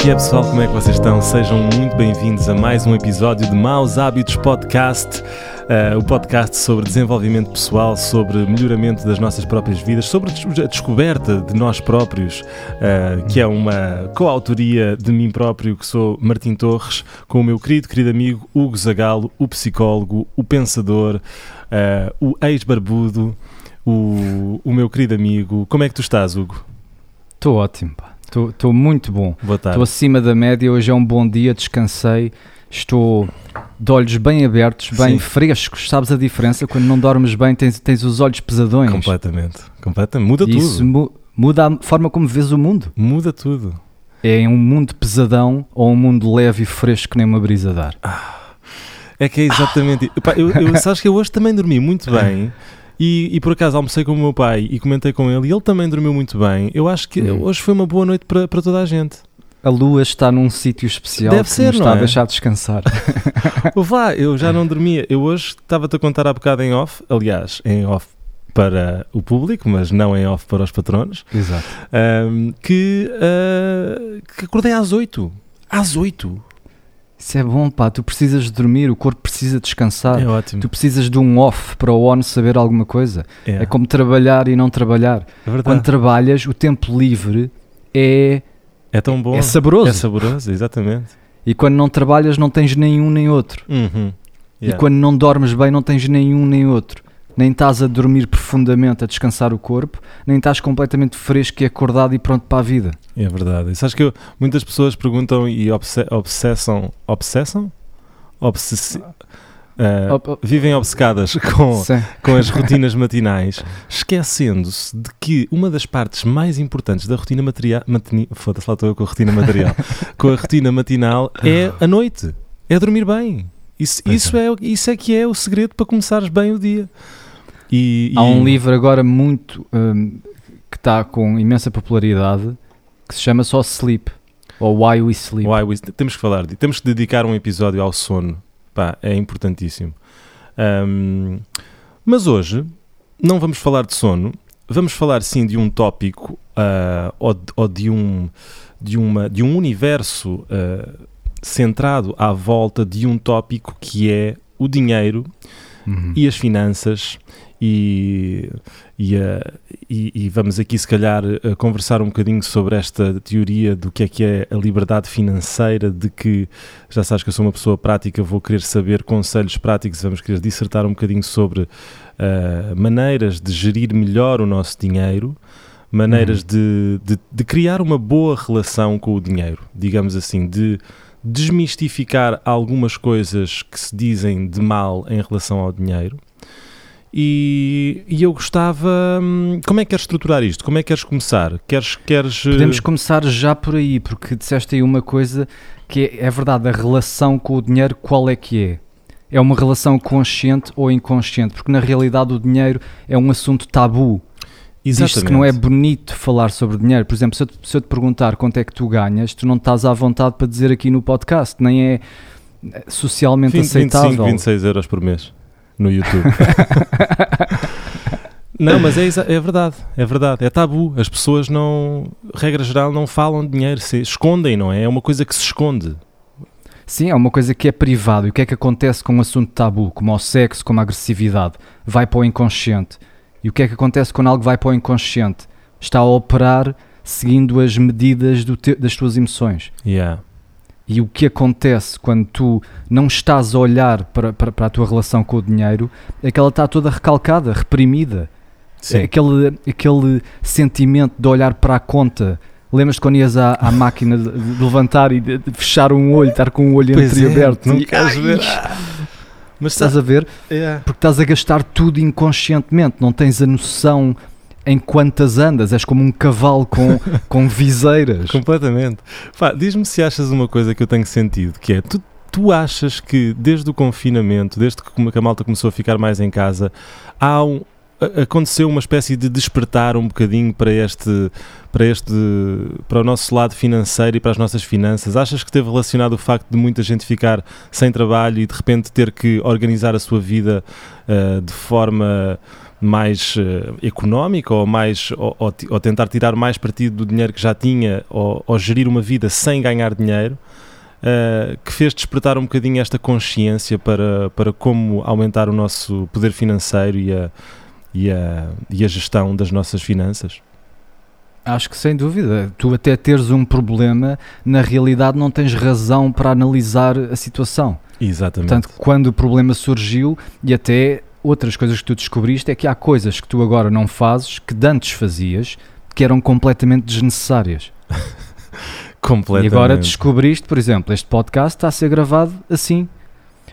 Que é pessoal? Como é que vocês estão? Sejam muito bem-vindos a mais um episódio de Maus Hábitos Podcast, uh, o podcast sobre desenvolvimento pessoal, sobre melhoramento das nossas próprias vidas, sobre a descoberta de nós próprios, uh, que é uma coautoria de mim próprio, que sou Martim Torres, com o meu querido, querido amigo Hugo Zagalo, o psicólogo, o pensador, uh, o ex-barbudo, o, o meu querido amigo. Como é que tu estás, Hugo? Estou ótimo, pá. Estou muito bom. Boa tarde. Estou acima da média. Hoje é um bom dia, descansei. Estou de olhos bem abertos, bem Sim. frescos. Sabes a diferença? Quando não dormes bem, tens, tens os olhos pesadões. Completamente. Completamente. Muda E tudo. isso mu- muda a forma como vês o mundo. Muda tudo. É um mundo pesadão ou um mundo leve e fresco que nem uma brisa dar. É que é exatamente. isso. Epá, eu, eu, sabes que eu hoje também dormi muito bem. E, e por acaso almocei com o meu pai e comentei com ele e ele também dormiu muito bem. Eu acho que Hum. hoje foi uma boa noite para, para toda a gente. A lua está num sítio especial Deve que ser, está é? a deixar descansar. Vá, eu já não dormia. Eu hoje estava-te a contar há bocado em off, aliás, em off para o público, mas não em off para os patronos, Exato. ahm, que, ah, que acordei às 8. Às 8. Isso é bom, pá. Tu precisas de dormir, o corpo precisa descansar. É ótimo. Tu precisas de um off para o ONU saber alguma coisa. É, É como trabalhar e não trabalhar. é verdade. Quando trabalhas, o tempo livre é, É tão bom. é saboroso. É saboroso, exatamente. E quando não trabalhas, não tens nenhum nem outro. Uhum. Yeah. E quando não dormes bem, não tens nenhum nem outro. Nem estás a dormir profundamente, a descansar o corpo, nem estás completamente fresco e acordado e pronto para a vida. É verdade. E sabes que eu- muitas pessoas perguntam e obse obsessam. Obsessam? Obsessi op- vivem obcecadas com, Sim. com as rotinas matinais, esquecendo-se de que uma das partes mais importantes da rotina material. Matini, Foda-se lá estou eu com a rotina material. com a rotina matinal é a noite. É dormir bem. Isso, isso, é. isso é que é o segredo para começares bem o dia. E, Há um e- livro agora muito hum, que está com imensa popularidade que se chama só Sleep ou Why We Sleep. Why we- temos que falar, temos que dedicar um episódio ao sono. Pá, é importantíssimo. Ahm, mas hoje não vamos falar de sono, vamos falar sim de um tópico ah, ou, de, ou de um de, uma, de um universo ah, centrado à volta de um tópico que é o dinheiro Uhum. e as finanças e, e, a- e- e vamos aqui se calhar a conversar um bocadinho sobre esta teoria do que é que é a liberdade financeira, de que já sabes que eu sou uma pessoa prática, vou querer saber conselhos práticos, vamos querer dissertar um bocadinho sobre ah, maneiras de gerir melhor o nosso dinheiro, maneiras Uhum. de, de, de criar uma boa relação com o dinheiro, digamos assim, de desmistificar algumas coisas que se dizem de mal em relação ao dinheiro. E, e eu gostava. hum, Como é que queres estruturar isto? Como é que queres começar? Queres. queres eh, Podemos começar já por aí, porque disseste aí uma coisa que é, é verdade, a relação com o dinheiro, qual é que é? É uma relação consciente ou inconsciente? Porque na realidade o dinheiro é um assunto tabu. Diz-se que não é bonito falar sobre dinheiro. Por exemplo, se eu, te, se eu te perguntar quanto é que tu ganhas, tu não estás à vontade para dizer aqui no podcast, nem é eh, socialmente 20, 25, aceitável. 26 euros por mês no YouTube. não, mas é, é verdade, é verdade, é tabu. As pessoas não, regra geral, não falam de dinheiro, se escondem, não é? É uma coisa que se esconde. Sim, é uma coisa que é privado. E o que é que acontece com um assunto tabu, como o sexo, como a agressividade? Vai para o inconsciente. E o que é que acontece quando algo vai para o inconsciente? Está a operar seguindo as medidas do teu- das tuas emoções. Yeah. E o que acontece quando tu não estás a olhar para, para, para a tua relação com o dinheiro é que ela está toda recalcada, reprimida. Sim. Aquele, aquele sentimento de olhar para a conta. Lembras-te quando ias à, à máquina de, de levantar e de, de fechar um olho, estar com o olho Pois é, entreaberto? não E- queres Ai, ver. Mas Estás a ver? Yeah. Porque estás a gastar tudo inconscientemente, não tens a noção em quantas andas, és como um cavalo com, com viseiras. Completamente. Diz-me se achas uma coisa que eu tenho sentido, que é, tu, tu achas que desde o confinamento, desde que a malta começou a ficar mais em casa, há um, aconteceu uma espécie de despertar um bocadinho para este, para este, para o nosso lado financeiro e para as nossas finanças? Achas que esteve relacionado o facto de muita gente ficar sem trabalho e de repente ter que organizar a sua vida ah, de forma mais uh, económica ou, mais, ou, ou, ou, tentar tirar mais partido do dinheiro que já tinha ou, ou gerir uma vida sem ganhar dinheiro uh, que fez despertar um bocadinho esta consciência para, para como aumentar o nosso poder financeiro e a, e a, e a gestão das nossas finanças? Acho que sem dúvida. Tu até teres um problema, na realidade não tens razão para analisar a situação. Exatamente. Portanto, quando o problema surgiu e até outras coisas que tu descobriste é que há coisas que tu agora não fazes que antes fazias que eram completamente desnecessárias. completamente. E agora descobriste, por exemplo, este podcast está a ser gravado assim.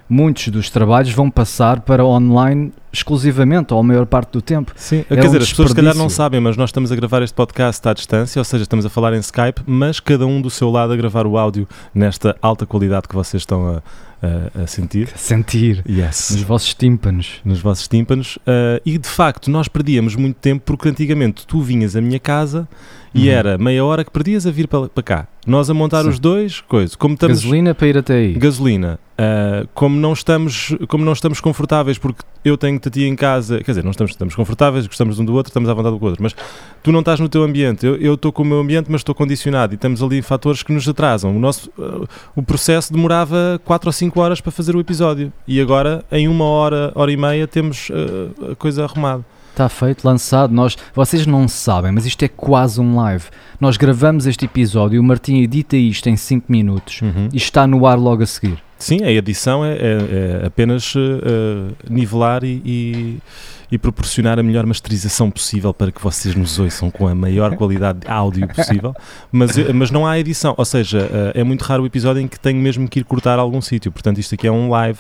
Muitos dos trabalhos vão passar para online exclusivamente, ou a maior parte do tempo. Sim, é quer dizer, um as pessoas se calhar não sabem, mas nós estamos a gravar este podcast à distância, ou seja, estamos a falar em Skype, mas cada um do seu lado a gravar o áudio nesta alta qualidade que vocês estão a, a, a sentir. Sentir. Yes. Nos vossos tímpanos. Nos vossos tímpanos. Uh, e de facto, nós perdíamos muito tempo porque antigamente tu vinhas à minha casa e uhum. era meia hora que perdias a vir para, para cá. Nós a montar Sim. os dois, coisa. Como estamos, gasolina para ir até aí. Gasolina. Uh, como, não estamos, como não estamos confortáveis porque eu tenho-te a ti em casa, quer dizer, não estamos, estamos confortáveis, gostamos um do outro, estamos à vontade um com o outro, mas tu não estás no teu ambiente, eu estou com o meu ambiente, mas estou condicionado e temos ali fatores que nos atrasam. O, nosso, uh, o processo demorava 4 ou 5 horas para fazer o episódio e agora, em uma hora, hora e meia, temos uh, a coisa arrumada. Está feito, lançado. Nós, vocês não sabem, mas isto é quase um live. Nós gravamos este episódio, o Martim edita isto em 5 minutos uhum. e está no ar logo a seguir. Sim, a edição é, é, é apenas uh, nivelar e, e e proporcionar a melhor masterização possível para que vocês nos ouçam com a maior qualidade de áudio possível, mas, eh, mas não há edição, ou seja, eh, é muito raro o episódio em que tenho mesmo que ir cortar algum sítio, portanto isto aqui é um live,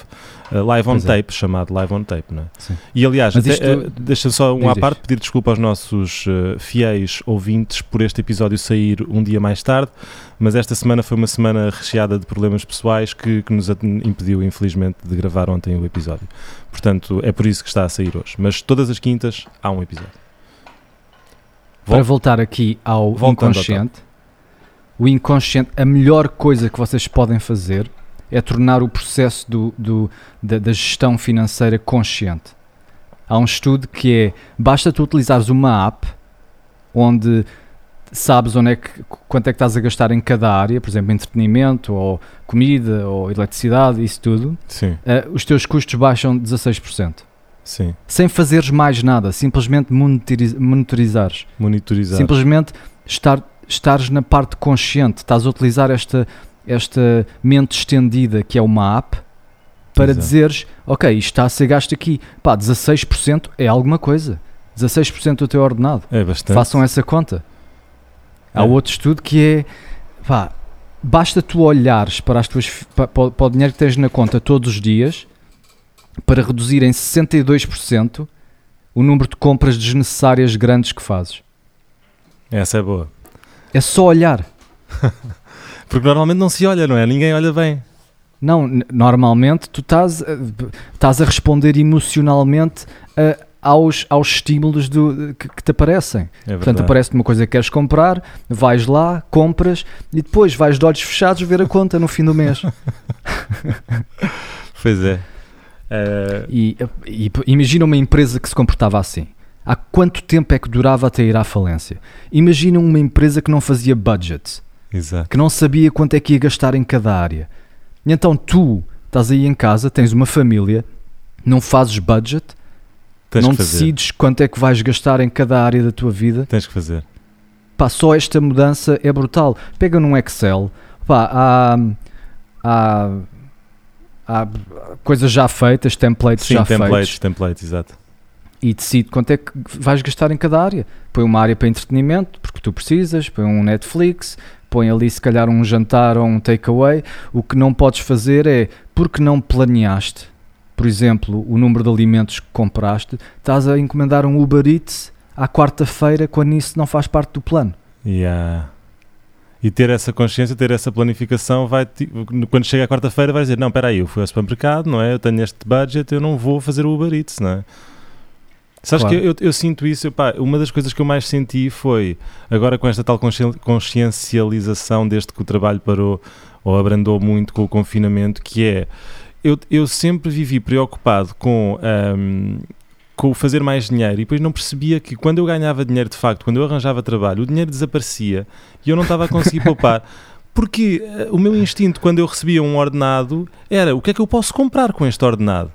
uh, live on pois tape, é. chamado live on tape, não é? Sim. E aliás, até, isto... uh, deixa só um à parte, pedir desculpa aos nossos uh, fiéis ouvintes por este episódio sair um dia mais tarde, mas esta semana foi uma semana recheada de problemas pessoais que, que nos impediu, infelizmente, de gravar ontem o episódio. Portanto, é por isso que está a sair hoje. Mas todas as quintas há um episódio. Para voltar aqui ao Voltando inconsciente, ao o inconsciente, a melhor coisa que vocês podem fazer é tornar o processo do, do da, da, gestão financeira consciente. Há um estudo que é, basta tu utilizares uma app onde sabes onde é que, quanto é que estás a gastar em cada área, por exemplo, entretenimento, ou comida, ou eletricidade, isso tudo, uh, os teus custos baixam 16%. Sim. Sem fazeres mais nada, simplesmente monitoriz monitorizares. Monitorizares. Simplesmente estar, estares na parte consciente, estás a utilizar esta, esta mente estendida que é uma app para Exato. dizeres, ok, isto está a ser gasto aqui. Pá, 16% é alguma coisa. 16% do teu ordenado. É bastante. Façam essa conta. Há é. outro estudo que é pá, basta tu olhares para, as tuas, para, para o dinheiro que tens na conta todos os dias para reduzir em 62% o número de compras desnecessárias grandes que fazes. Essa é boa. É só olhar. Porque normalmente não se olha, não é? Ninguém olha bem. Não, normalmente tu estás, eh, estás a responder emocionalmente a, aos, aos estímulos do, que, que te aparecem. É Portanto, aparece-te uma coisa que queres comprar, vais lá, compras e depois vais de olhos fechados ver a conta no fim do mês. pois é. Uh... E, e, imagina uma empresa que se comportava assim. Há quanto tempo é que durava até ir à falência? Imagina uma empresa que não fazia budget, Exato. que não sabia quanto é que ia gastar em cada área. E então tu estás aí em casa, tens uma família, não fazes budget, Tens não decides quanto é que vais gastar em cada área da tua vida. Tens que fazer. Pá, só esta mudança é brutal. Pega num Excel, pá, há, há, há coisas já feitas, templates Sim, já templates, feitos. templates, exato. E decide quanto é que vais gastar em cada área. Põe uma área para entretenimento, porque tu precisas, põe um Netflix, põe ali se calhar um jantar ou um takeaway. O que não podes fazer é, porque não planeaste, por exemplo, o número de alimentos que compraste, estás a encomendar um Uber Eats à quarta-feira quando isso não faz parte do plano. Yeah. E ter essa consciência, ter essa planificação, vai quando chega a quarta-feira vai dizer, não, espera aí, eu fui ao supermercado, não é? Eu tenho este budget, eu não vou fazer o Uber Eats, não é? Sabes claro. que eu, eu, sinto isso, pá, uma das coisas que eu mais senti foi, agora com esta tal consciencialização desde que o trabalho parou ou abrandou muito com o confinamento, que é, eu, eu sempre vivi preocupado com um, com o fazer mais dinheiro e depois não percebia que quando eu ganhava dinheiro de facto, quando eu arranjava trabalho, o dinheiro desaparecia e eu não estava a conseguir poupar. Porque uh, o meu instinto quando eu recebia um ordenado era o que é que eu posso comprar com este ordenado?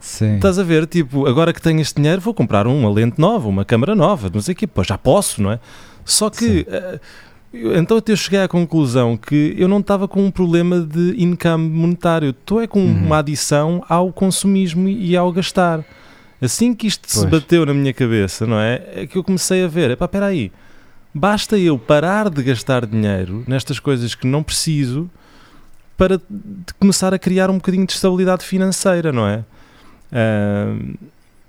Sim. Estás a ver, tipo, agora que tenho este dinheiro vou comprar uma lente nova, uma câmera nova, não sei o quê, pô, já posso, não é? Só que uh, então eu cheguei à conclusão que eu não estava com um problema de income monetário, estou é com Uhum. uma adição ao consumismo e ao gastar. Assim que isto se Pois. bateu na minha cabeça, não é? É que eu comecei a ver, epá, espera aí, basta eu parar de gastar dinheiro nestas coisas que não preciso para começar a criar um bocadinho de estabilidade financeira, não é?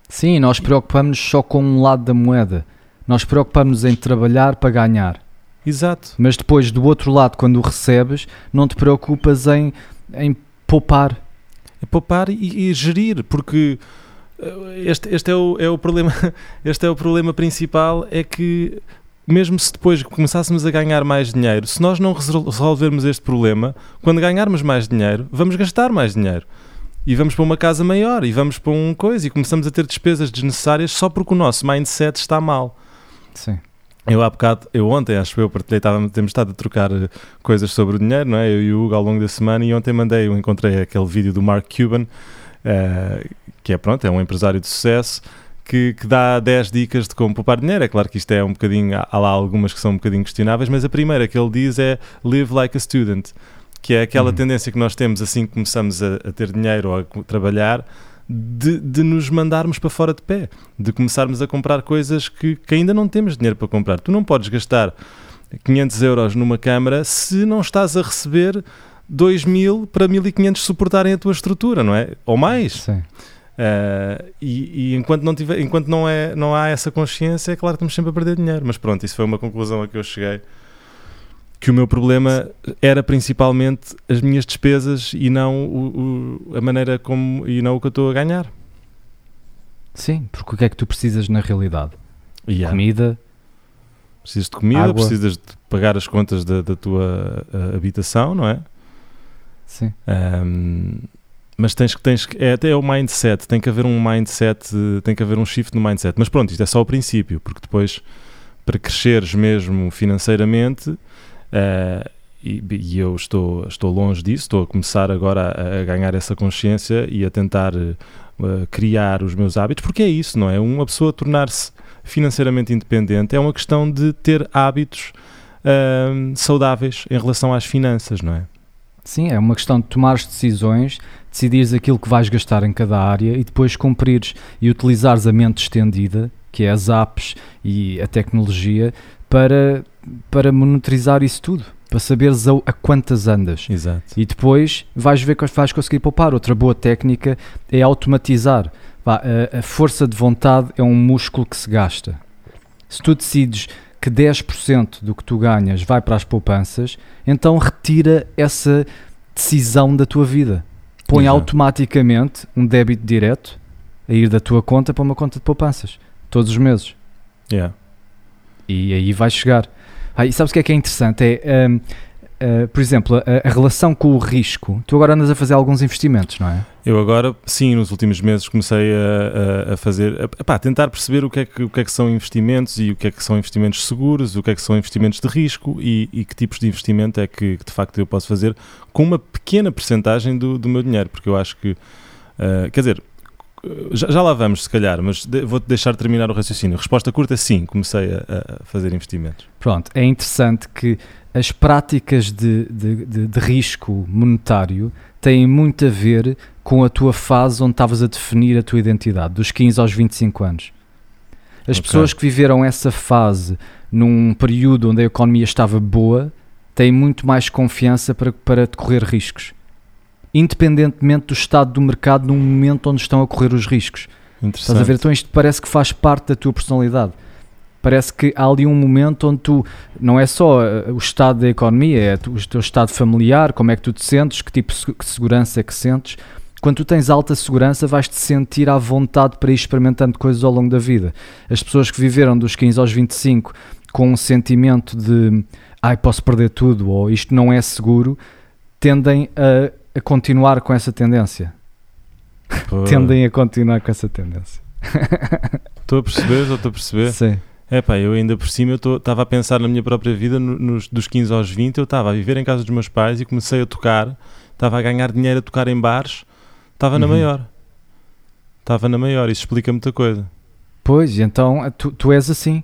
Sim, nós preocupamos só com um lado da moeda. Nós preocupamos em trabalhar para ganhar. exato. Mas depois, do outro lado, quando o recebes, não te preocupas em, em poupar. É poupar e, e gerir, porque eh, este, este é, o, é o problema este é o problema principal é que mesmo se depois começássemos a ganhar mais dinheiro, se nós não resol- resolvermos este problema, quando ganharmos mais dinheiro, vamos gastar mais dinheiro. E vamos para uma casa maior, e vamos para um coisa, e começamos a ter despesas desnecessárias só porque o nosso mindset está mal. Sim. Eu há bocado, eu ontem acho eu partilhei, estávamos, temos estado a trocar eh, coisas sobre o dinheiro, não é? Eu e o Hugo ao longo da semana e ontem mandei, eu encontrei aquele vídeo do Mark Cuban, eh, que é pronto, é um empresário de sucesso, que, que dá 10 dicas de como poupar dinheiro. É claro que isto é um bocadinho, há lá algumas que são um bocadinho questionáveis, mas a primeira que ele diz é live like a student, que é aquela Uhum. tendência que nós temos assim que começamos a, a ter dinheiro ou a trabalhar, de, de nos mandarmos para fora de pé, de começarmos a comprar coisas que, que ainda não temos dinheiro para comprar. Tu não podes gastar 500 euros numa câmara se não estás a receber 2 mil para 1500 suportarem a tua estrutura, não é? Ou mais. Sim. Uh, e e enquanto, não, tiver, enquanto não, é, não há essa consciência, é claro que estamos sempre a perder dinheiro. Mas pronto, isso foi uma conclusão a que eu cheguei. Que o meu problema era principalmente as minhas despesas e não o, o- a maneira como e não o que eu estou a ganhar. Sim, porque o que é que tu precisas na realidade? Yeah. Comida, Precisas de comida, Água. precisas de pagar as contas da, da tua habitação, não é? sim. Um, mas tens que, tens que, é até o mindset, tem que haver um mindset, tem que haver um shift no mindset. Mas pronto, isto é só o princípio, porque depois, para cresceres mesmo financeiramente, eh, e, e eu estou, estou longe disso, estou a começar agora a, a ganhar essa consciência e a tentar eh, criar os meus hábitos, porque é isso, não é? Uma pessoa tornar-se financeiramente independente é uma questão de ter hábitos ahm, saudáveis em relação às finanças, não é? Sim, é uma questão de tomares decisões, decidires aquilo que vais gastar em cada área e depois cumprires e utilizares a mente estendida, que é as apps e a tecnologia, para, para monitorizar isso tudo, para saberes a, a quantas andas. Exato. E depois vais ver que vais conseguir poupar. Outra boa técnica é automatizar. Vá, a, a força de vontade é um músculo que se gasta. Se tu decides que 10% do que tu ganhas vai para as poupanças, então retira essa decisão da tua vida. Põe Exato. automaticamente um débito direto a ir da tua conta para uma conta de poupanças, todos os meses. Yeah. E aí vai chegar. Ah, e sabes o que é que é interessante? É, hum, ah, por exemplo, a, a relação com o risco. Tu agora andas a fazer alguns investimentos, não é? Eu agora, sim, nos últimos meses comecei a, a- a fazer, a, tentar perceber o que, é que, o que é que são investimentos e o que é que são investimentos seguros, o que é que são investimentos de risco e, e que tipos de investimento é que, de facto eu posso fazer com uma pequena percentagem do, do meu dinheiro, porque eu acho que, ah, quer dizer, já, já lá vamos se calhar, mas de- vou-te deixar terminar o raciocínio. Resposta curta, sim, comecei a, a fazer investimentos. Pronto, é interessante que as práticas de, de, de- de risco monetário têm muito a ver com a tua fase onde estavas a definir a tua identidade, dos 15 aos 25 anos. As Ok. pessoas que viveram essa fase num período onde a economia estava boa têm muito mais confiança para, para decorrer riscos, independentemente do estado do mercado no momento onde estão a correr os riscos. Estás a ver? Então isto parece que faz parte da tua personalidade. Parece que há ali um momento onde tu, não é só eh, o estado da economia, é o teu estado familiar, como é que tu te sentes, que tipo de segurança é que sentes. Quando tu tens alta segurança, vais-te sentir à vontade para ir experimentando coisas ao longo da vida. As pessoas que viveram dos 15 aos 25 com um sentimento de ai, posso perder tudo ou isto não é seguro, tendem a, a continuar com essa tendência. Pô, Tendem a continuar com essa tendência. Estou a perceber, estou a perceber. Sim. É pá, eu ainda por cima estava a pensar na minha própria vida, no- nos, dos 15 aos 20, eu estava a viver em casa dos meus pais e comecei a tocar, estava a ganhar dinheiro a tocar em bares, estava na Uhum. maior. Estava na maior, isso explica muita coisa. Pois, então tu, tu és assim.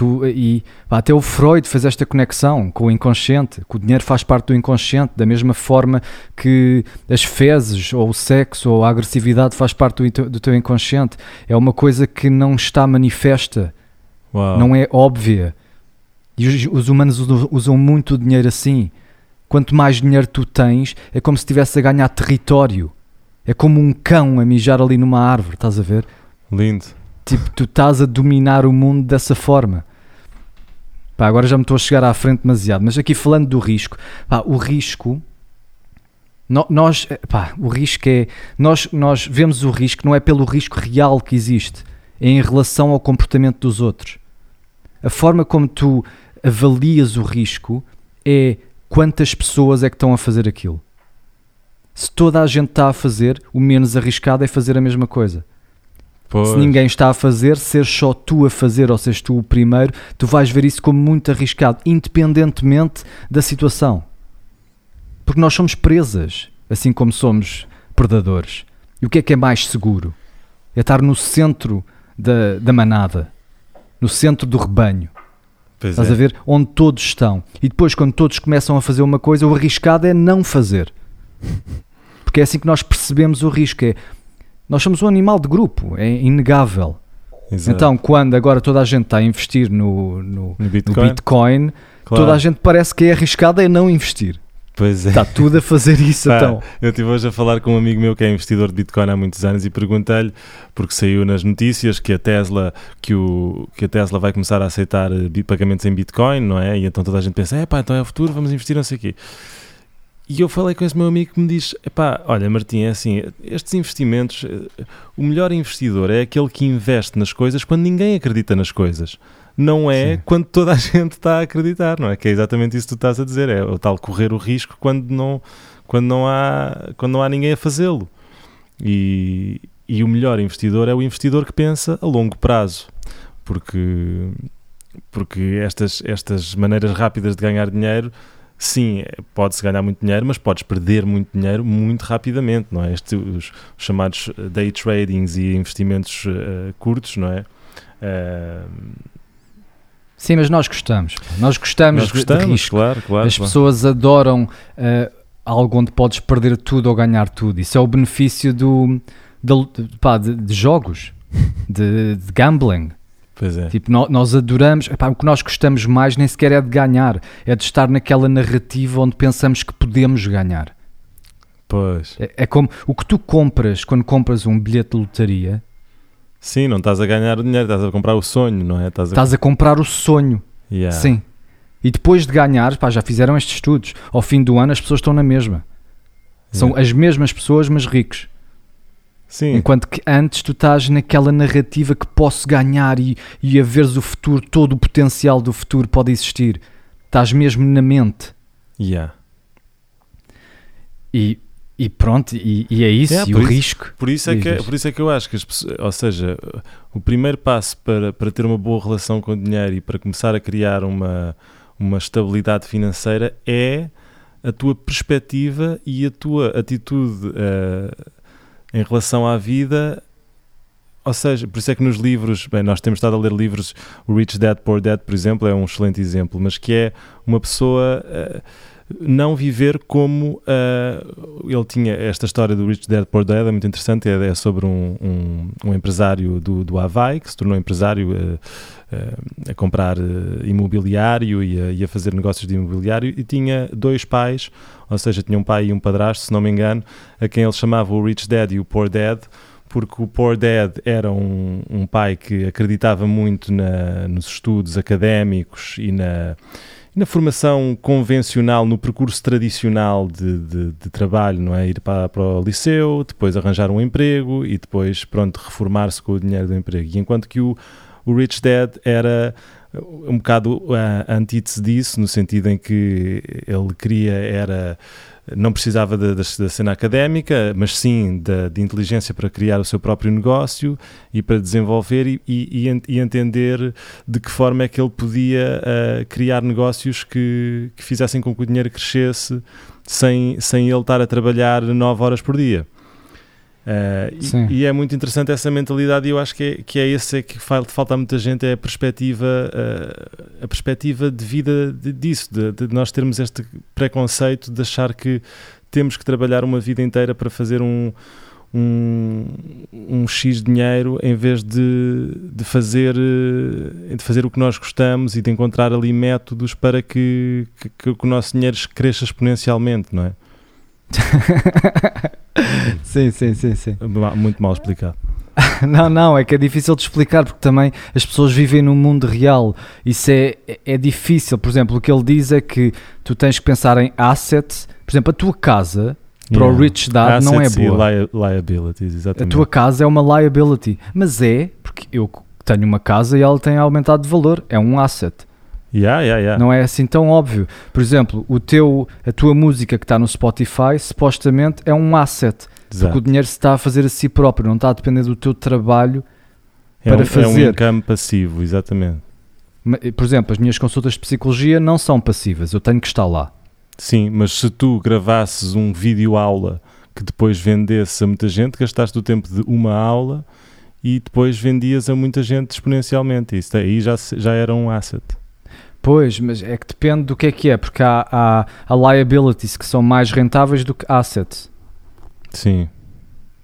Tu, e pá, até o Freud fez esta conexão com o inconsciente, que o dinheiro faz parte do inconsciente, da mesma forma que as fezes, ou o sexo, ou a agressividade faz parte do, teu- do teu inconsciente. É uma coisa que não está manifesta, Uau. não é óbvia. E os, os humanos usam, usam muito o dinheiro assim. Quanto mais dinheiro tu tens, é como se estivesse a ganhar território. É como um cão a mijar ali numa árvore, estás a ver? Lindo. Tipo, tu estás a dominar o mundo dessa forma. Pá, agora já me estou a chegar à frente demasiado, mas aqui falando do risco, pá, o risco, nós, eh, pá, o risco é, nós, nós vemos o risco não é pelo risco real que existe, é em relação ao comportamento dos outros. A forma como tu avalias o risco é quantas pessoas é que estão a fazer aquilo. Se toda a gente está a fazer, o menos arriscado é fazer a mesma coisa. Pois. Se ninguém está a fazer, ser só tu a fazer ou seres tu o primeiro, tu vais ver isso como muito arriscado, independentemente da situação. Porque nós somos presas, assim como somos predadores. E o que é que é mais seguro? É estar no centro da, da manada, no centro do rebanho. Pois Estás é. a ver? Onde todos estão. E depois, quando todos começam a fazer uma coisa, o arriscado é não fazer. Porque é assim que nós percebemos o risco. É, nós somos um animal de grupo, é inegável. Exato. Então, quando agora toda a gente está a investir no, no, no no Bitcoin, Bitcoin, claro. toda a gente parece que é arriscado é não investir. Pois é. Está tudo a fazer isso, Pá, então. Eu estive hoje a falar com um amigo meu que é investidor de Bitcoin há muitos anos e perguntei-lhe, porque saiu nas notícias que a Tesla, que, o, que a Tesla vai começar a aceitar eh, pagamentos em Bitcoin, não é? E então toda a gente pensa, é pá, então é o futuro, vamos investir não sei o quê. E eu falei com esse meu amigo que me diz, epá, olha Martim, é assim, estes investimentos, eh, o melhor investidor é aquele que investe nas coisas quando ninguém acredita nas coisas. Não é Sim. quando toda a gente está a acreditar, não é? Que é exatamente isso que tu estás a dizer, é o tal correr o risco quando não, quando não, há, quando não há ninguém a fazê-lo. E, e o melhor investidor é o investidor que pensa a longo prazo, porque, porque estas, estas maneiras rápidas de ganhar dinheiro, sim, pode-se ganhar muito dinheiro, mas podes perder muito dinheiro muito rapidamente, não é? Este, os, os chamados day tradings e investimentos eh, curtos, não é? Eh, Sim, mas nós gostamos. Nós gostamos, nós de- de gostamos, risco. claro, claro. As claro. pessoas adoram eh, algo onde podes perder tudo ou ganhar tudo. Isso é o benefício do, de, pá, de- de jogos, de, de gambling. Pois é. Tipo, nó- nós, adoramos, epá, o que nós gostamos mais nem sequer é de ganhar, é de estar naquela narrativa onde pensamos que podemos ganhar. Pois. É, é como o que tu compras quando compras um bilhete de lotaria, Sim, não estás a ganhar o dinheiro, estás a comprar o sonho, não é? Estás a... estás a comprar o sonho. Yeah. Sim. E depois de ganhar, pá, já fizeram estes estudos. Ao fim do ano as pessoas estão na mesma. São Yeah. as mesmas pessoas, mas ricos. Sim. Enquanto que antes tu estás naquela narrativa que posso ganhar e, e a veres o futuro, todo o potencial do futuro pode existir. Estás mesmo na mente. Yeah. E, e pronto, e, e é isso, Yeah, e o isso- risco. Por isso, é que, por isso é que eu acho que, as pessoas, ou seja, o primeiro passo para, para ter uma boa relação com o dinheiro e para começar a criar uma, uma estabilidade financeira é a tua perspectiva e a tua atitude eh, em relação à vida. Ou seja, por isso é que nos livros, bem, nós temos estado a ler livros, o Rich Dad Poor Dad, por exemplo, é um excelente exemplo, mas que é uma pessoa eh, não viver como eh, ele tinha esta história do Rich Dad Poor Dad, é muito interessante, é, é sobre um, um, um empresário do, do Havaí que se tornou empresário eh, a comprar imobiliário e a, e a fazer negócios de imobiliário e tinha dois pais, ou seja, tinha um pai e um padrasto, se não me engano, a quem ele chamava o Rich Dad e o Poor Dad, porque o Poor Dad era um, um pai que acreditava muito na, nos estudos académicos e na, na formação convencional, no percurso tradicional de, de, de trabalho, não é? Ir para, para o liceu, depois arranjar um emprego e depois, pronto, reformar-se com o dinheiro do emprego. E enquanto que o, o Rich Dad era um bocado a, a antítese disso, no sentido em que ele queria era não precisava da, da, da cena académica, mas sim da, de inteligência para criar o seu próprio negócio e para desenvolver e, e, e entender de que forma é que ele podia uh, criar negócios que, que fizessem com que o dinheiro crescesse sem, sem ele estar a trabalhar 9 horas por dia. Uh, e, e, é muito interessante essa mentalidade e eu acho que é, que é esse que falta a muita gente é a perspectiva uh, a perspectiva de vida de, disso de, de, nós termos este preconceito de achar que temos que trabalhar uma vida inteira para fazer um um, um X dinheiro em vez de, de, fazer, eh, de fazer o que nós gostamos e de encontrar ali métodos para que, que, que o nosso dinheiro cresça exponencialmente, não é? sim, sim, sim, sim. Muito mal explicado. Não, não, é que é difícil de explicar porque também as pessoas vivem num mundo real. Isso é, é difícil. Por exemplo, o que ele diz é que tu tens que pensar em assets. Por exemplo, a tua casa para yeah. o rich dad assets não é boa. E li liabilities, exatamente. A tua casa é uma liability, mas é porque eu tenho uma casa e ela tem aumentado de valor. É um asset. Yeah, yeah, yeah. Não é assim tão óbvio. Por exemplo, o teu, a tua música que está no Spotify supostamente é um asset. Exato. Porque o dinheiro se está a fazer a si próprio, não está a depender do teu trabalho é para um, fazer. É um income passivo, exatamente. Por exemplo, as minhas consultas de psicologia não são passivas, eu tenho que estar lá. Sim, mas se tu gravasses um vídeo aula que depois vendesse a muita gente, gastaste o tempo de uma aula e depois vendias a muita gente exponencialmente. Isso aí já, já era um asset. Pois, mas é que depende do que é que é, porque há, há, há liabilities que são mais rentáveis do que assets. Sim.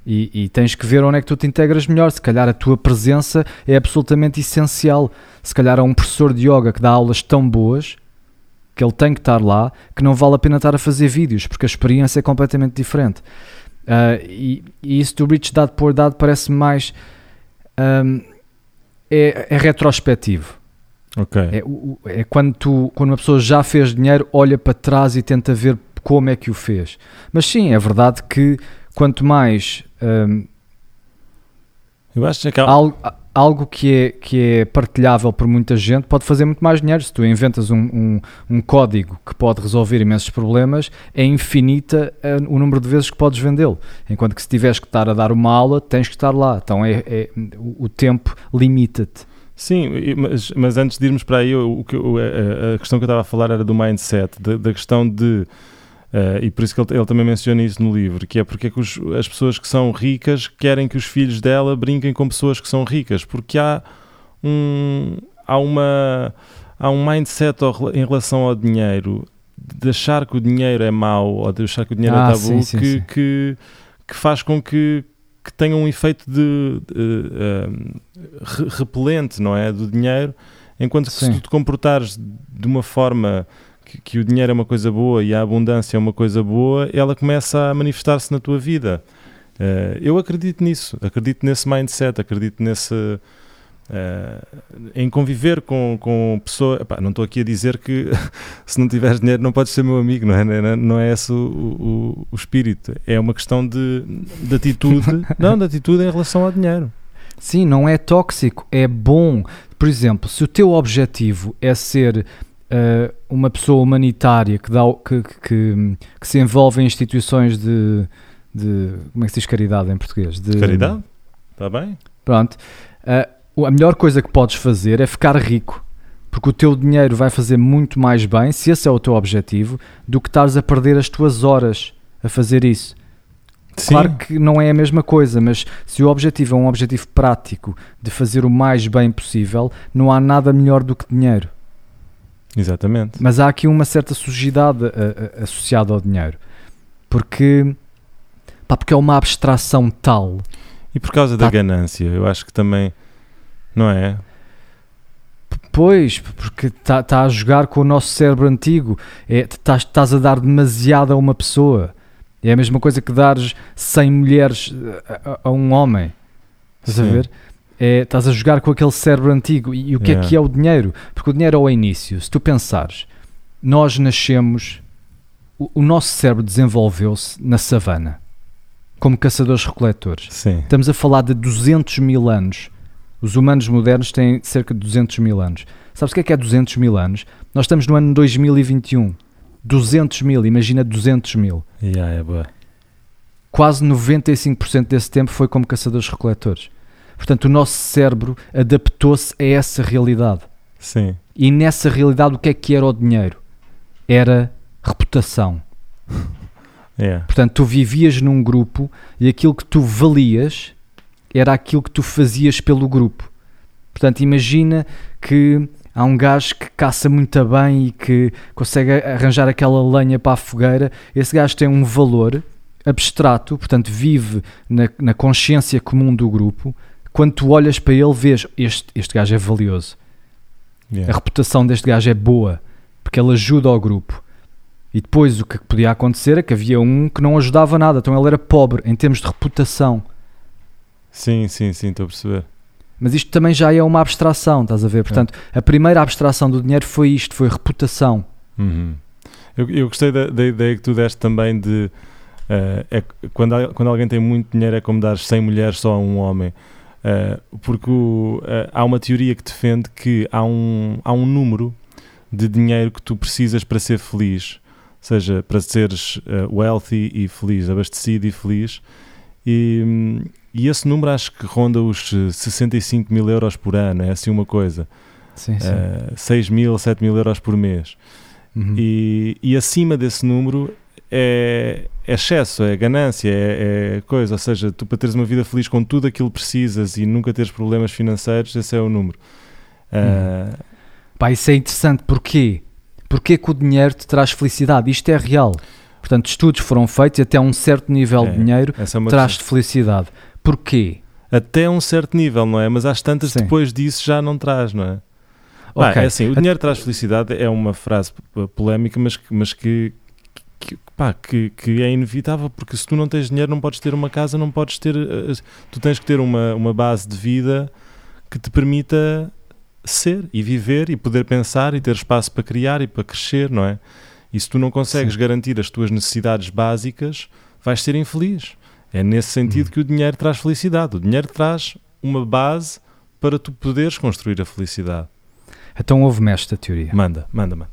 E, e, tens que ver onde é que tu te integras melhor. Se calhar a tua presença é absolutamente essencial. Se calhar há um professor de yoga que dá aulas tão boas que ele tem que estar lá que não vale a pena estar a fazer vídeos porque a experiência é completamente diferente. Uh, e, e, isso do Rich Dad Poor Dad parece mais. Um, é, é retrospectivo. Okay. É, é, quando, tu, quando uma pessoa já fez dinheiro, olha para trás e tenta ver como é que o fez. Mas sim, é verdade que quanto mais hum, Eu acho que algo, algo que, é, que é partilhável por muita gente pode fazer muito mais dinheiro. Se tu inventas um, um, um código que pode resolver imensos problemas, é infinita uh, o número de vezes que podes vendê-lo. Enquanto que se tiveres que estar a dar uma aula, tens que estar lá. Então é, é o tempo limita-te. Sim, mas, mas, antes de irmos para aí, o, o, a, questão que eu estava a falar era do mindset, da, da questão de. Uh, e por isso que ele, ele, também menciona isso no livro, que é porque é que os, as pessoas que são ricas querem que os filhos dela brinquem com pessoas que são ricas, porque há um, há uma, há um mindset em relação ao dinheiro, de achar que o dinheiro é mau ou de achar que o dinheiro é ah, é tabu, sim, sim, que, sim. Que, que faz com que, que tenha um efeito de, de uh, repelente, não é? Do dinheiro, enquanto que se tu te comportares de uma forma que, que, o dinheiro é uma coisa boa e a abundância é uma coisa boa, ela começa a manifestar-se na tua vida. Uh, eu acredito nisso, acredito nesse mindset, acredito nesse Uh, em conviver com, com pessoas. não estou aqui a dizer que se não tiveres dinheiro não podes ser meu amigo, não é? Não é, não é esse o, o, o, espírito. É uma questão de, de atitude, não, de atitude em relação ao dinheiro. Sim, não é tóxico, é bom. Por exemplo, se o teu objetivo é ser uh, uma pessoa humanitária que, dá, que, que, que, se envolve em instituições de, de. Como é que se diz caridade em português? De, caridade? Está bem? Pronto. Uh, a melhor coisa que podes fazer é ficar rico. Porque o teu dinheiro vai fazer muito mais bem, se esse é o teu objetivo, do que estares a perder as tuas horas a fazer isso. Sim. Claro que não é a mesma coisa, mas se o objetivo é um objetivo prático de fazer o mais bem possível, não há nada melhor do que dinheiro. Exatamente. Mas há aqui uma certa sujidade a, a, associada ao dinheiro. Porque, pá, porque é uma abstração tal. E por causa da tá ganância, eu acho que também não é? Pois, porque está tá a jogar com o nosso cérebro antigo. Estás é, tá, a dar demasiado a uma pessoa. É a mesma coisa que dares 100 mulheres a, a um homem. Estás Sim. a ver? É, estás a jogar com aquele cérebro antigo. E, e o que yeah. é que é o dinheiro? Porque o dinheiro é o início. Se tu pensares, nós nascemos, o, o nosso cérebro desenvolveu-se na savana, como caçadores-recoletores. Estamos a falar de 200 mil anos os humanos modernos têm cerca de 200 mil anos. Sabes o que é que é 200 mil anos? Nós estamos no ano 2021. 200 mil, imagina 200 mil. Yeah, é boa. Quase 95% desse tempo foi como caçadores-recoletores. Portanto, o nosso cérebro adaptou-se a essa realidade. Sim. E nessa realidade, o que é que era o dinheiro? Era reputação. Yeah. Portanto, tu vivias num grupo e aquilo que tu valias era aquilo que tu fazias pelo grupo. Portanto, imagina que há um gajo que caça muito bem e que consegue arranjar aquela lenha para a fogueira. Esse gajo tem um valor abstrato, portanto, vive na, na consciência comum do grupo. Quando tu olhas para ele, vês este, este gajo é valioso. A Yeah. reputação deste gajo é boa porque ele ajuda ao grupo. E depois o que podia acontecer é que havia um que não ajudava nada, então ele era pobre em termos de reputação. Sim, sim, sim, estou a perceber. Mas isto também já é uma abstração, estás a ver? Portanto, a primeira abstração do dinheiro foi isto, foi reputação. Uhum. Eu, eu gostei da, da ideia que tu deste também de eh, é, quando, quando alguém tem muito dinheiro é como dar 100 mulheres só a um homem. Eh, porque o, eh, há uma teoria que defende que há um, há um número de dinheiro que tu precisas para ser feliz, ou seja, para seres wealthy e feliz, abastecido e feliz. E, e esse número acho que ronda os eh, 65 mil euros por ano, é assim uma coisa. Sim, sim. Eh, 6 mil, 7 mil euros por mês. Uhum. E, e acima desse número é, é excesso, é ganância, é, é coisa. Ou seja, tu para teres uma vida feliz com tudo aquilo que precisas e nunca teres problemas financeiros, esse é o número. Ah, Pá, isso é interessante. Porquê? Porquê que o dinheiro te traz felicidade? Isto é real. Portanto, estudos foram feitos e até um certo nível É, de dinheiro é traz-te felicidade. Porquê? Até um certo nível, não é? Mas às tantas Sim. depois disso já não traz, não é? Pá, Ok. é assim, o dinheiro traz felicidade é uma frase polémica, mas, que- mas que, que, pá, que, que é inevitável, porque se tu não tens dinheiro não podes ter uma casa, não podes ter... eh, Tu tens que ter uma, uma base de vida que te permita ser e viver e poder pensar e ter espaço para criar e para crescer, não é? E se tu não consegues Sim. garantir as tuas necessidades básicas, vais ser infeliz. É nesse sentido Hum. que o dinheiro traz felicidade. O dinheiro traz uma base para tu poderes construir a felicidade. Então ouve-me esta teoria. Manda, manda, manda.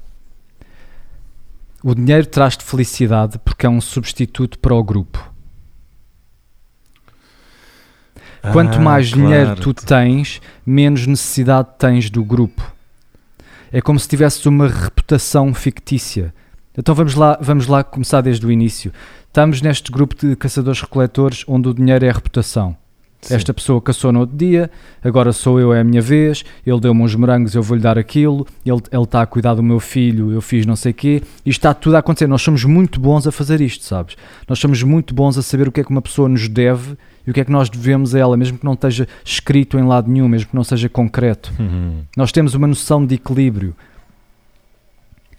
O dinheiro traz-te felicidade porque é um substituto para o grupo. Quanto Ah, mais dinheiro claro. tu tens, menos necessidade tens do grupo. É como se tivesses uma reputação fictícia. Então vamos lá, vamos lá começar desde o início. Estamos neste grupo de caçadores-recoletores onde o dinheiro é a reputação. Sim. Esta pessoa caçou no outro dia, agora sou eu, é a minha vez, ele deu-me uns morangos, eu vou-lhe dar aquilo, ele ele está a cuidar do meu filho, eu fiz não sei o quê, isto está tudo a acontecer. Nós somos muito bons a fazer isto, sabes? Nós somos muito bons a saber o que é que uma pessoa nos deve e o que é que nós devemos a ela, mesmo que não esteja escrito em lado nenhum, mesmo que não seja concreto. Uhum. Nós temos uma noção de equilíbrio.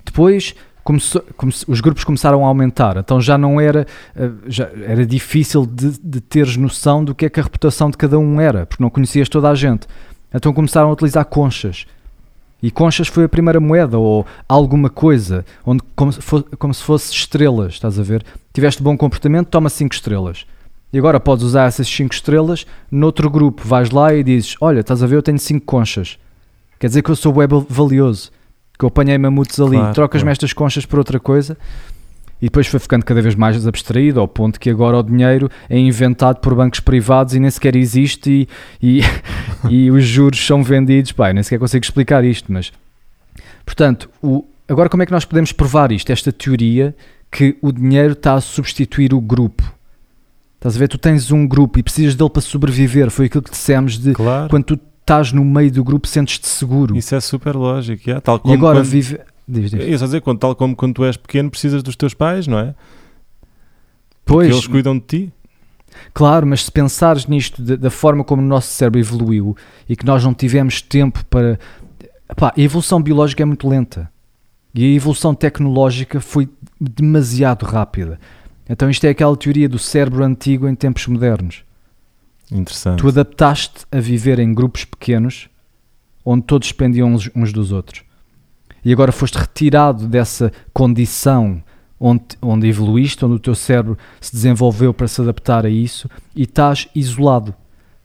Depois, comece- os grupos começaram a aumentar, então já não era, eh, já era difícil de, de teres noção do que é que a reputação de cada um era, porque não conhecias toda a gente. Então começaram a utilizar conchas. E conchas foi a primeira moeda, ou alguma coisa, onde como se, fo- como se fosse estrelas, estás a ver? Tiveste bom comportamento, toma 5 estrelas. E agora podes usar essas 5 estrelas noutro grupo. Vais lá e dizes: Olha, estás a ver, eu tenho 5 conchas. Quer dizer que eu sou web valioso, que eu apanhei mamutos ali. Claro, Trocas-me claro. estas conchas por outra coisa. E depois foi ficando cada vez mais abstraído, ao ponto que agora o dinheiro é inventado por bancos privados e nem sequer existe e, e, e os juros são vendidos. Pá, nem sequer consigo explicar isto, mas... Portanto, o, agora como é que nós podemos provar isto? Esta teoria que o dinheiro está a substituir o grupo. Estás a ver? Tu tens um grupo e precisas dele para sobreviver. Foi aquilo que dissemos de Claro. quando tu estás no meio do grupo sentes-te seguro. Isso é super lógico. yeah. Tal e como agora quando, vive... Diz, diz. Dizer, quando, tal como quando tu és pequeno precisas dos teus pais, não é? Pois, Porque eles cuidam de ti. Claro, mas se pensares nisto da, da forma como o nosso cérebro evoluiu e que nós não tivemos tempo para. Epá, a evolução biológica é muito lenta e a evolução tecnológica foi demasiado rápida. Então, isto é aquela teoria do cérebro antigo em tempos modernos. Interessante. Tu adaptaste a viver em grupos pequenos onde todos dependiam uns, uns dos outros. E agora foste retirado dessa condição onde, onde evoluíste, onde o teu cérebro se desenvolveu para se adaptar a isso e estás isolado.